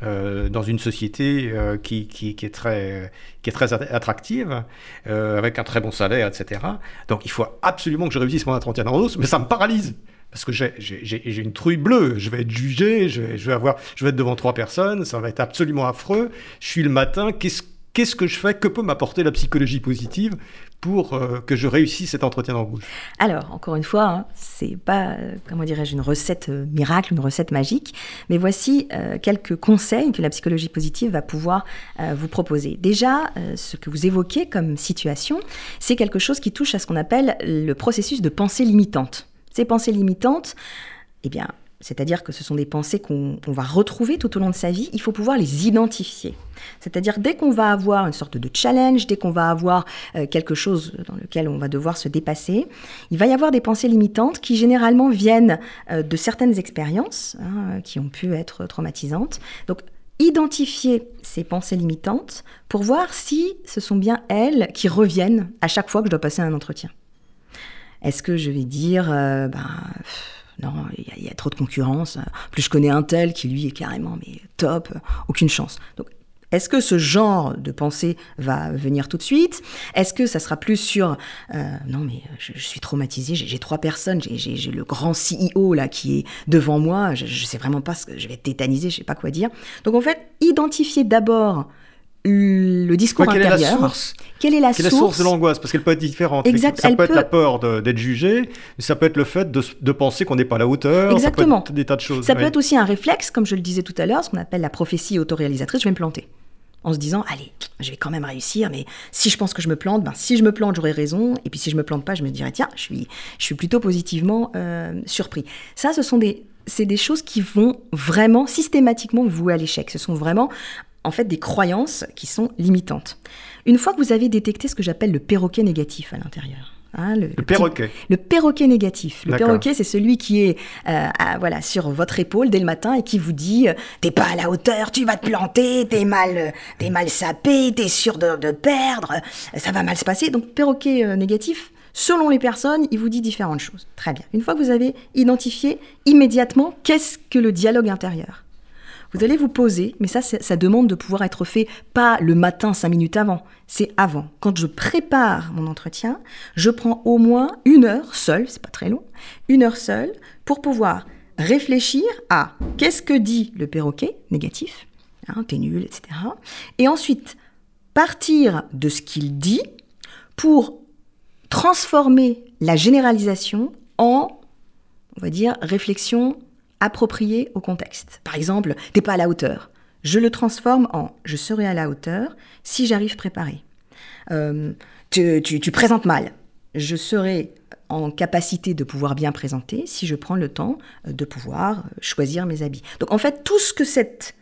euh, dans une société qui, est très, qui est très attractive, avec un très bon salaire, etc. Donc il faut absolument que je réussisse mon entretien d'embauche, mais ça me paralyse. Parce que j'ai une truie bleue, je vais être jugé, je vais, avoir, je vais être devant trois personnes, ça va être absolument affreux. Je suis le matin, qu'est-ce qu'est-ce que je fais Que peut m'apporter la psychologie positive pour euh, que je réussisse cet entretien d'embauche? Alors, encore une fois, hein, c'est pas, euh, comment dirais-je, une recette euh, miracle, une recette magique, mais voici quelques conseils que la psychologie positive va pouvoir vous proposer. Déjà, ce que vous évoquez comme situation, c'est quelque chose qui touche à ce qu'on appelle le processus de pensée limitante. Ces pensées limitantes, eh bien, c'est-à-dire que ce sont des pensées qu'on va retrouver tout au long de sa vie, il faut pouvoir les identifier. C'est-à-dire dès qu'on va avoir une sorte de challenge, dès qu'on va avoir euh, quelque chose dans lequel on va devoir se dépasser, il va y avoir des pensées limitantes qui généralement viennent euh, de certaines expériences hein, qui ont pu être traumatisantes. Donc identifier ces pensées limitantes pour voir si ce sont bien elles qui reviennent à chaque fois que je dois passer un entretien. Est-ce que je vais dire, euh, ben, non, il y, a trop de concurrence. Plus je connais un tel qui lui est carrément mais top, aucune chance. Donc est-ce que ce genre de pensée va venir tout de suite? Est-ce que ça sera plus sur euh, non mais je, suis traumatisé, j'ai trois personnes, j'ai le grand CEO là qui est devant moi, je, je sais vraiment pas ce que je vais être tétanisé, je sais pas quoi dire. Donc en fait, identifier d'abord le discours intérieur. Quelle est la source Quelle est la, source, de l'angoisse? Parce qu'elle peut être différente. Exact, ça peut être la peur d'être jugé, ça peut être le fait de, penser qu'on n'est pas à la hauteur. Exactement. Ça peut être des tas de choses. Ça peut être aussi un réflexe, comme je le disais tout à l'heure, ce qu'on appelle la prophétie autoréalisatrice. Je vais me planter. En se disant, allez, je vais quand même réussir, mais si je pense que je me plante, ben, si je me plante, j'aurai raison. Et puis si je me plante pas, je me dirai, tiens, je suis, je suis plutôt positivement euh, surpris. Ça, ce sont des, c'est des choses qui vont vraiment systématiquement vous vouer à l'échec. Ce sont vraiment en fait des croyances qui sont limitantes. Une fois que vous avez détecté ce que j'appelle le perroquet négatif à l'intérieur, hein, le, perroquet. le perroquet négatif. Le perroquet, c'est celui qui est euh, voilà sur votre épaule dès le matin et qui vous dit euh, t'es pas à la hauteur, tu vas te planter, t'es mal, t'es mal sapé, t'es sûr de, de, perdre, ça va mal se passer. Donc perroquet euh, négatif. Selon les personnes, il vous dit différentes choses. Très bien. Une fois que vous avez identifié immédiatement qu'est-ce que le dialogue intérieur, vous allez vous poser, mais ça, ça demande de pouvoir être fait pas le matin, cinq minutes avant, c'est avant. Quand je prépare mon entretien, je prends au moins une heure seule, c'est pas très long, une heure seule, pour pouvoir réfléchir à qu'est-ce que dit le perroquet négatif, hein, t'es nul, etc. Et ensuite, partir de ce qu'il dit pour transformer la généralisation en, on va dire, réflexion approprié au contexte. Par exemple, t'es pas à la hauteur. Je le transforme en je serai à la hauteur si j'arrive préparé. Euh, tu, tu, présentes mal. Je serai en capacité de pouvoir bien présenter si je prends le temps de pouvoir choisir mes habits. Donc en fait, tout ce que cette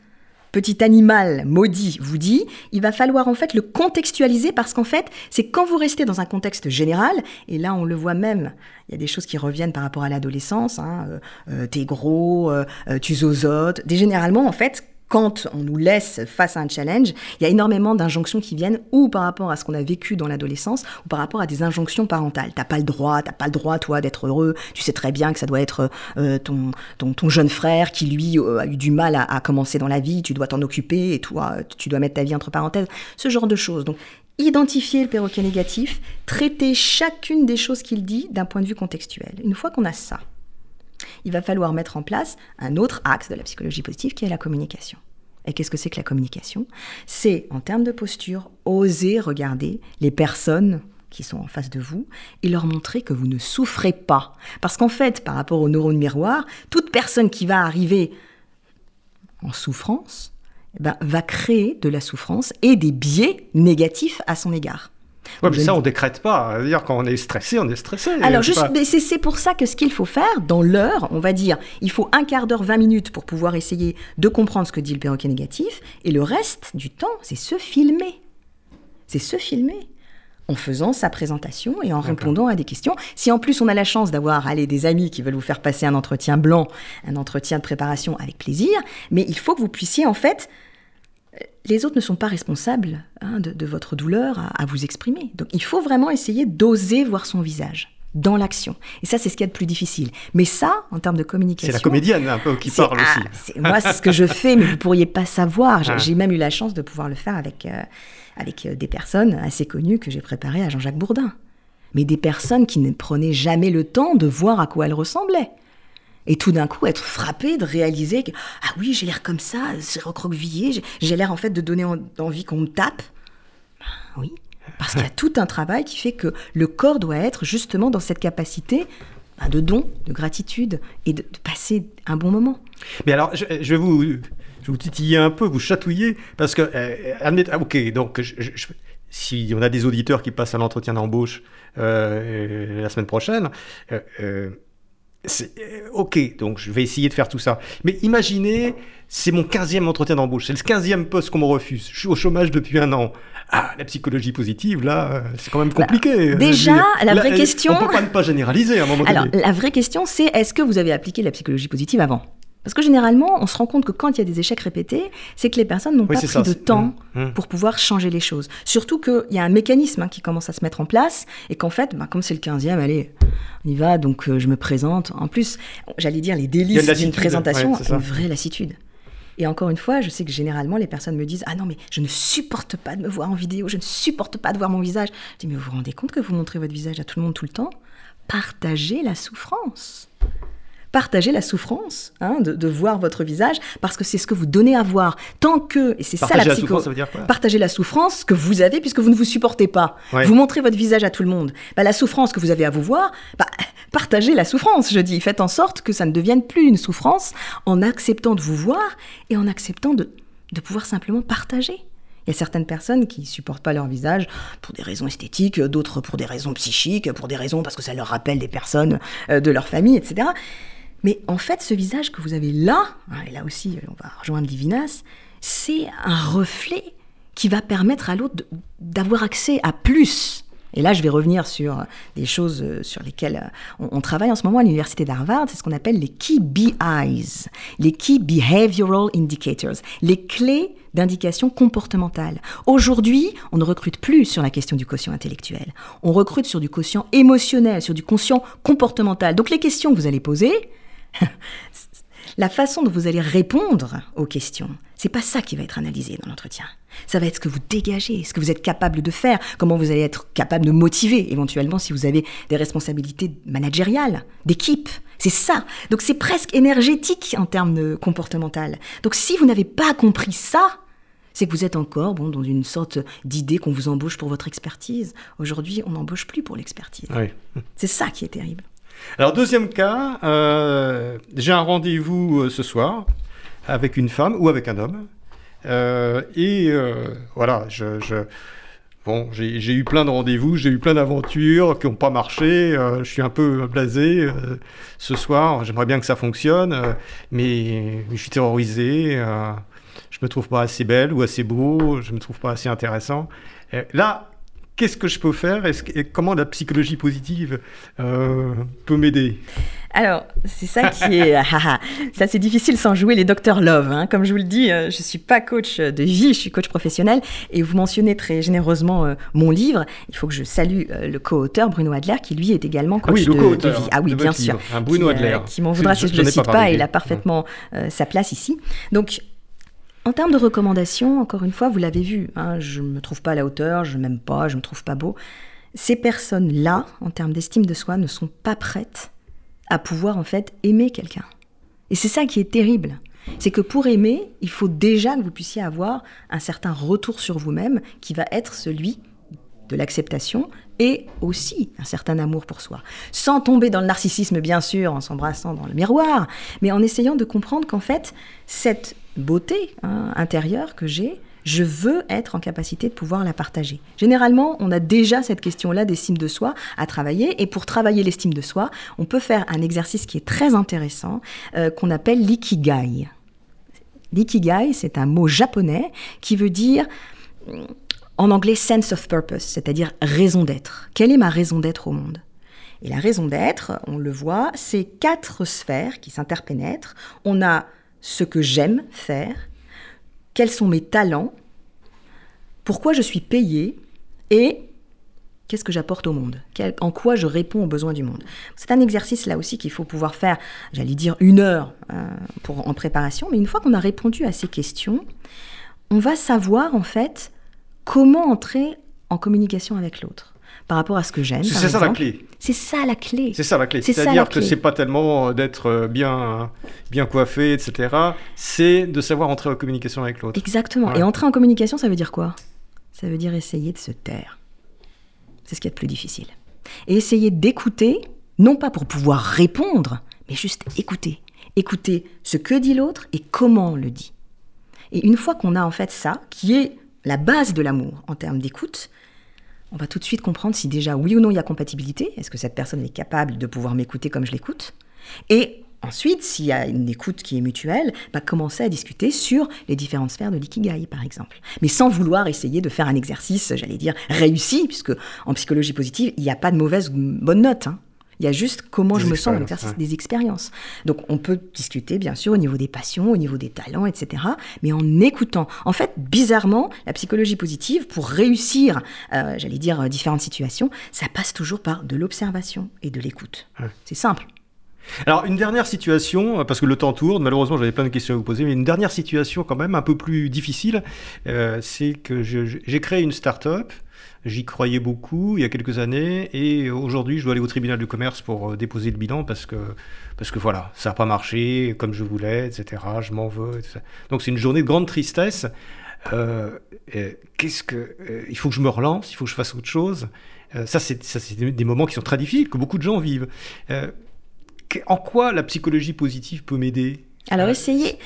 petit animal maudit vous dit, il va falloir en fait le contextualiser parce qu'en fait, c'est quand vous restez dans un contexte général, et là on le voit même, il y a des choses qui reviennent par rapport à l'adolescence, hein, euh, euh, t'es gros, euh, tu zozotes, généralement en fait, quand on nous laisse face à un challenge, il y a énormément d'injonctions qui viennent ou par rapport à ce qu'on a vécu dans l'adolescence ou par rapport à des injonctions parentales. T'as pas le droit, t'as pas le droit toi d'être heureux. Tu sais très bien que ça doit être euh, ton, jeune frère qui lui euh, a eu du mal à, commencer dans la vie. Tu dois t'en occuper et toi tu dois mettre ta vie entre parenthèses. Ce genre de choses. Donc identifier le perroquet négatif, traiter chacune des choses qu'il dit d'un point de vue contextuel. Une fois qu'on a ça, il va falloir mettre en place un autre axe de la psychologie positive qui est la communication. Et qu'est-ce que c'est que la communication? C'est, en termes de posture, oser regarder les personnes qui sont en face de vous et leur montrer que vous ne souffrez pas. Parce qu'en fait, par rapport aux neurones miroirs, toute personne qui va arriver en souffrance eh ben, va créer de la souffrance et des biais négatifs à son égard. Ouais, mais ça, on décrète pas. dire quand on est stressé, on est stressé. Alors, juste, c'est pour ça que ce qu'il faut faire, dans l'heure, on va dire, il faut un quart d'heure, 20 minutes pour pouvoir essayer de comprendre ce que dit le perroquet négatif, et le reste du temps, c'est se filmer. C'est se filmer en faisant sa présentation et en répondant à des questions. Si en plus on a la chance d'avoir allez, des amis qui veulent vous faire passer un entretien blanc, un entretien de préparation avec plaisir, mais il faut que vous puissiez en fait... Les autres ne sont pas responsables hein, de, votre douleur à, vous exprimer. Donc il faut vraiment essayer d'oser voir son visage dans l'action. Et ça, c'est ce qu'il y a de plus difficile. Mais ça, en termes de communication... C'est la comédienne un peu qui parle aussi. Ah, moi, c'est ce que je fais, mais vous pourriez pas savoir. J'ai ah. même eu la chance de pouvoir le faire avec... Euh, avec euh, des personnes assez connues que j'ai préparées à Jean-Jacques Bourdin. Mais des personnes qui ne prenaient jamais le temps de voir à quoi elles ressemblaient. Et tout d'un coup, être frappé de réaliser que, ah oui, j'ai l'air comme ça, c'est recroquevillé, j'ai l'air en fait de donner envie qu'on me tape. Ben oui, parce qu'il y a tout un travail qui fait que le corps doit être justement dans cette capacité ben, de don, de gratitude et de, passer un bon moment. Mais alors, je vais vous je titiller un peu, vous chatouiller, parce que, euh, admettez, ah, ok, donc, si on a des auditeurs qui passent à l'entretien d'embauche euh, la semaine prochaine, euh, ok, donc je vais essayer de faire tout ça. Mais imaginez, c'est mon 15e entretien d'embauche, c'est le 15e poste qu'on me refuse. Je suis au chômage depuis un an. Ah, la psychologie positive, là, c'est quand même bah, compliqué. déjà, la vraie question. On peut pas ne pas généraliser à un moment donné. Alors, la vraie question, c'est est-ce que vous avez appliqué la psychologie positive avant? Parce que généralement, on se rend compte que quand il y a des échecs répétés, c'est que les personnes n'ont pas pris de temps mmh, mmh. pour pouvoir changer les choses. Surtout qu'il y a un mécanisme hein, qui commence à se mettre en place et qu'en fait, bah, comme c'est le 15e, allez, on y va, donc euh, je me présente. En plus, j'allais dire les délices d'une présentation, une vraie lassitude. Et encore une fois, je sais que généralement, les personnes me disent Ah non, mais je ne supporte pas de me voir en vidéo, je ne supporte pas de voir mon visage. Je dis Mais vous vous rendez compte que vous montrez votre visage à tout le monde tout le temps? Partagez la souffrance partager la souffrance hein, de, voir votre visage parce que c'est ce que vous donnez à voir. Tant que, et c'est ça la psycho, partager la souffrance que vous avez puisque vous ne vous supportez pas. Vous montrez votre visage à tout le monde. Bah, la souffrance que vous avez à vous voir, bah, partagez la souffrance, je dis. Faites en sorte que ça ne devienne plus une souffrance en acceptant de vous voir et en acceptant de, de pouvoir simplement partager. Il y a certaines personnes qui supportent pas leur visage pour des raisons esthétiques, d'autres pour des raisons psychiques, pour des raisons parce que ça leur rappelle des personnes euh, de leur famille, etc. Mais en fait, ce visage que vous avez là, hein, et là aussi on va rejoindre Divinas, c'est un reflet qui va permettre à l'autre d'avoir accès à plus. Et là, je vais revenir sur des choses euh, sur lesquelles euh, on, travaille en ce moment à l'université d'Harvard, c'est ce qu'on appelle les Key BIs, les Key Behavioral Indicators, les clés d'indication comportementale. Aujourd'hui, on ne recrute plus sur la question du quotient intellectuel, on recrute sur du quotient émotionnel, sur du quotient comportemental. Donc les questions que vous allez poser, la façon dont vous allez répondre aux questions, c'est pas ça qui va être analysé dans l'entretien. Ça va être ce que vous dégagez, ce que vous êtes capable de faire, comment vous allez être capable de motiver éventuellement si vous avez des responsabilités managériales, d'équipe. C'est ça. Donc c'est presque énergétique en termes de comportemental. Donc si vous n'avez pas compris ça, c'est que vous êtes encore bon, dans une sorte d'idée qu'on vous embauche pour votre expertise. Aujourd'hui, on n'embauche plus pour l'expertise. C'est ça qui est terrible. Alors, deuxième cas, euh, j'ai un rendez-vous euh, ce soir avec une femme ou avec un homme. Euh, et voilà, bon, j'ai eu plein de rendez-vous, j'ai eu plein d'aventures qui n'ont pas marché. je suis un peu blasé ce soir. J'aimerais bien que ça fonctionne, mais je suis terrorisé. je me trouve pas assez belle ou assez beau. Je me trouve pas assez intéressant. là, qu'est-ce que je peux faire et comment la psychologie positive euh, peut m'aider alors, c'est ça qui est... Ah, ah, ah. ça, c'est difficile sans jouer les docteurs Love. Hein. Comme je vous le dis, euh, je ne suis pas coach de vie, je suis coach professionnel. Et vous mentionnez très généreusement euh, mon livre. Il faut que je salue le co-auteur, Bruno Adler, qui lui est également coach de, de, vie. Ah oui, bien sûr. Un Bruno Adler. qui m'en voudra si je ne le cite pas. Il a parfaitement sa place ici. Donc, en termes de recommandations, encore une fois, vous l'avez vu, hein, je ne me trouve pas à la hauteur, je m'aime pas, je ne me trouve pas beau. Ces personnes-là, en termes d'estime de soi, ne sont pas prêtes à pouvoir en fait aimer quelqu'un. Et c'est ça qui est terrible. C'est que pour aimer, il faut déjà que vous puissiez avoir un certain retour sur vous-même qui va être celui de l'acceptation et aussi un certain amour pour soi. Sans tomber dans le narcissisme, bien sûr, en s'embrassant dans le miroir, mais en essayant de comprendre qu'en fait, cette beauté hein, intérieure que j'ai, je veux être en capacité de pouvoir la partager. Généralement, on a déjà cette question-là d'estime de soi à travailler. Et pour travailler l'estime de soi, on peut faire un exercice qui est très intéressant, euh, qu'on appelle l'ikigai. L'ikigai, c'est un mot japonais qui veut dire en anglais sense of purpose, c'est-à-dire raison d'être. Quelle est ma raison d'être au monde? Et la raison d'être, on le voit, c'est quatre sphères qui s'interpénètrent. On a ce que j'aime faire, quels sont mes talents, pourquoi je suis payé et qu'est-ce que j'apporte au monde? En quoi je réponds aux besoins du monde? C'est un exercice là aussi qu'il faut pouvoir faire, j'allais dire une heure euh, pour, en préparation, mais une fois qu'on a répondu à ces questions, on va savoir en fait comment entrer en communication avec l'autre par rapport à ce que j'aime. C'est ça la clé. C'est ça la clé. C'est ça la clé. C'est-à-dire que c'est pas tellement d'être euh, bien, bien coiffé, etc. C'est de savoir entrer en communication avec l'autre. Exactement. Et entrer en communication, ça veut dire quoi? Ça veut dire essayer de se taire. C'est ce qui est le plus difficile. Et essayer d'écouter, non pas pour pouvoir répondre, mais juste écouter. Écouter ce que dit l'autre et comment on le dit. Et une fois qu'on a en fait ça, qui est la base de l'amour en termes d'écoute, on va tout de suite comprendre si déjà oui ou non il y a compatibilité. Est-ce que cette personne est capable de pouvoir m'écouter comme je l'écoute Et ensuite, s'il y a une écoute qui est mutuelle, bah, commencer à discuter sur les différentes sphères de l'ikigai, par exemple. Mais sans vouloir essayer de faire un exercice, j'allais dire, réussi, puisque en psychologie positive, il n'y a pas de mauvaise ou bonne note. Hein. Il y a juste comment je me sens dans l'exercice des expériences. Donc on peut discuter bien sûr au niveau des passions, au niveau des talents, etc. Mais en écoutant. En fait, bizarrement, la psychologie positive, pour réussir, euh, j'allais dire, euh, différentes situations, ça passe toujours par de l'observation et de l'écoute. C'est simple. Alors, une dernière situation, parce que le temps tourne, malheureusement j'avais plein de questions à vous poser, mais une dernière situation quand même un peu plus difficile, euh, c'est que j'ai créé une start-up J'y croyais beaucoup il y a quelques années et aujourd'hui je dois aller au tribunal de commerce pour euh, déposer le bilan parce que, parce que voilà, ça n'a pas marché comme je voulais, etc. Je m'en veux. Donc c'est une journée de grande tristesse. Euh, qu'est-ce que euh, il faut que je me relance, il faut que je fasse autre chose. ça c'est des moments qui sont très difficiles que beaucoup de gens vivent. en quoi la psychologie positive peut m'aider? Alors essayez,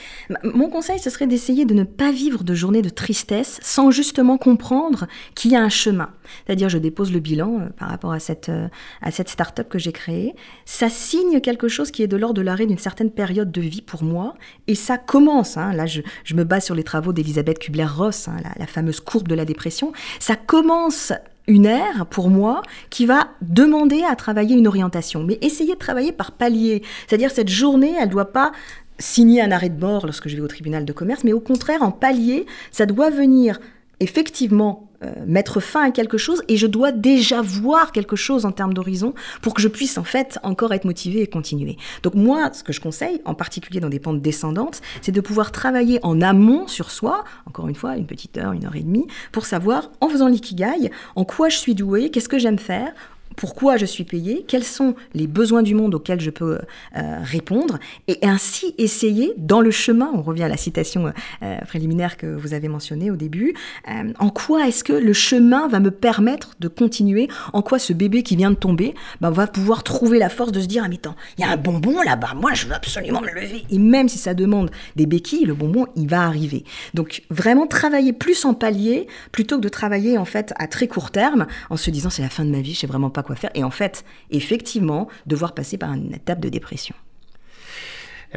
mon conseil ce serait d'essayer de ne pas vivre de journées de tristesse sans justement comprendre qu'il y a un chemin. C'est-à-dire je dépose le bilan euh, par rapport à cette, euh, à cette start-up que j'ai créée. Ça signe quelque chose qui est de l'ordre de l'arrêt d'une certaine période de vie pour moi et ça commence, hein, là je, je, me base sur les travaux d'Elisabeth Kubler-Ross, hein, la, la fameuse courbe de la dépression, ça commence une ère pour moi qui va demander à travailler une orientation, mais essayer de travailler par palier. C'est-à-dire cette journée, elle ne doit pas signer un arrêt de mort lorsque je vais au tribunal de commerce, mais au contraire, en palier, ça doit venir effectivement euh, mettre fin à quelque chose et je dois déjà voir quelque chose en termes d'horizon pour que je puisse en fait encore être motivé et continuer. Donc moi, ce que je conseille, en particulier dans des pentes descendantes, c'est de pouvoir travailler en amont sur soi, encore une fois, une petite heure, une heure et demie, pour savoir, en faisant l'ikigai, en quoi je suis doué, qu'est-ce que j'aime faire, pourquoi je suis payé, quels sont les besoins du monde auxquels je peux euh, répondre, et ainsi essayer, dans le chemin, on revient à la citation euh, préliminaire que vous avez mentionnée au début, euh, en quoi est-ce que le chemin va me permettre de continuer, en quoi ce bébé qui vient de tomber bah, va pouvoir trouver la force de se dire, ah mais attends, il y a un bonbon là-bas, moi je veux absolument me lever. Et même si ça demande des béquilles, le bonbon, il va arriver. Donc vraiment travailler plus en palier, plutôt que de travailler en fait à très court terme, en se disant c'est la fin de ma vie, je sais vraiment pas quoi faire. Et en fait, effectivement, devoir passer par une étape de dépression.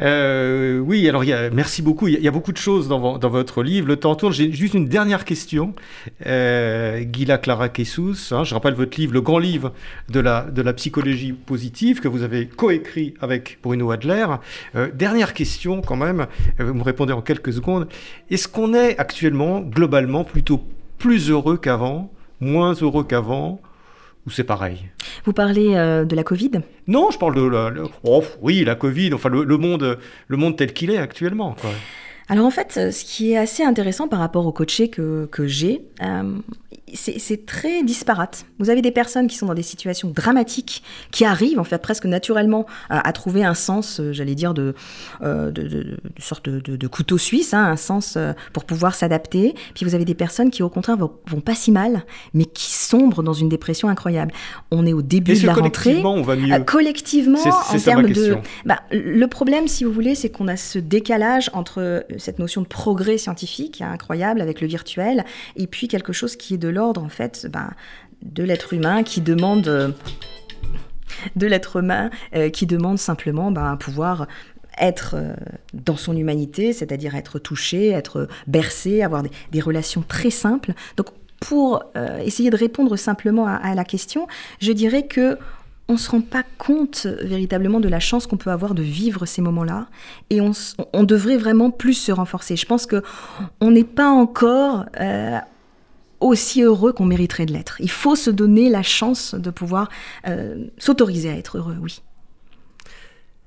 Euh, oui, alors merci beaucoup. Il y, a, beaucoup de choses dans, votre livre. Le temps tourne. J'ai juste une dernière question. Euh, Gila Clara Kessous, hein, je rappelle votre livre, le grand livre de la, de la psychologie positive que vous avez coécrit avec Bruno Adler. Euh, dernière question quand même. Euh, vous me répondez en quelques secondes. Est-ce qu'on est actuellement, globalement, plutôt plus heureux qu'avant, moins heureux qu'avant ou c'est pareil Vous parlez euh, de la Covid? Non, je parle de la, oh, oui, la Covid, enfin le, monde, le monde tel qu'il est actuellement. Alors en fait, ce qui est assez intéressant par rapport au coaché que, que j'ai, euh, c'est très disparate. Vous avez des personnes qui sont dans des situations dramatiques, qui arrivent en fait presque naturellement à, trouver un sens, euh, j'allais dire, de, euh, de, sorte de, couteau suisse, hein, un sens euh, pour pouvoir s'adapter. Puis vous avez des personnes qui au contraire vont, vont, pas si mal, mais qui sombrent dans une dépression incroyable. On est au début de la rentrée. Collectivement, on va mieux. collectivement, en termes de. Bah, le problème, si vous voulez, c'est qu'on a ce décalage entre cette notion de progrès scientifique incroyable avec le virtuel et puis quelque chose qui est de l'ordre en fait ben, de l'être humain qui demande euh, de l'être humain euh, qui demande simplement ben, pouvoir être euh, dans son humanité, c'est-à-dire être touché, être bercé, avoir des, relations très simples. Donc pour essayer de répondre simplement à, la question, je dirais que on se rend pas compte véritablement de la chance qu'on peut avoir de vivre ces moments-là, et on, devrait vraiment plus se renforcer. Je pense que on n'est pas encore aussi heureux qu'on mériterait de l'être. Il faut se donner la chance de pouvoir euh, s'autoriser à être heureux, oui.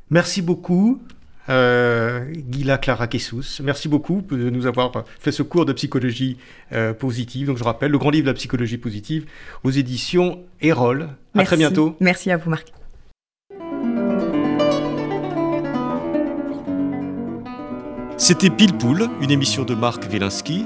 Merci beaucoup. Euh, Gila Clara Kessous, merci beaucoup de nous avoir fait ce cours de psychologie euh, positive. Donc je rappelle, le grand livre de la psychologie positive aux éditions Erol. À très bientôt. Merci à vous Marc. C'était Pile Poule, une émission de Marc Wielinski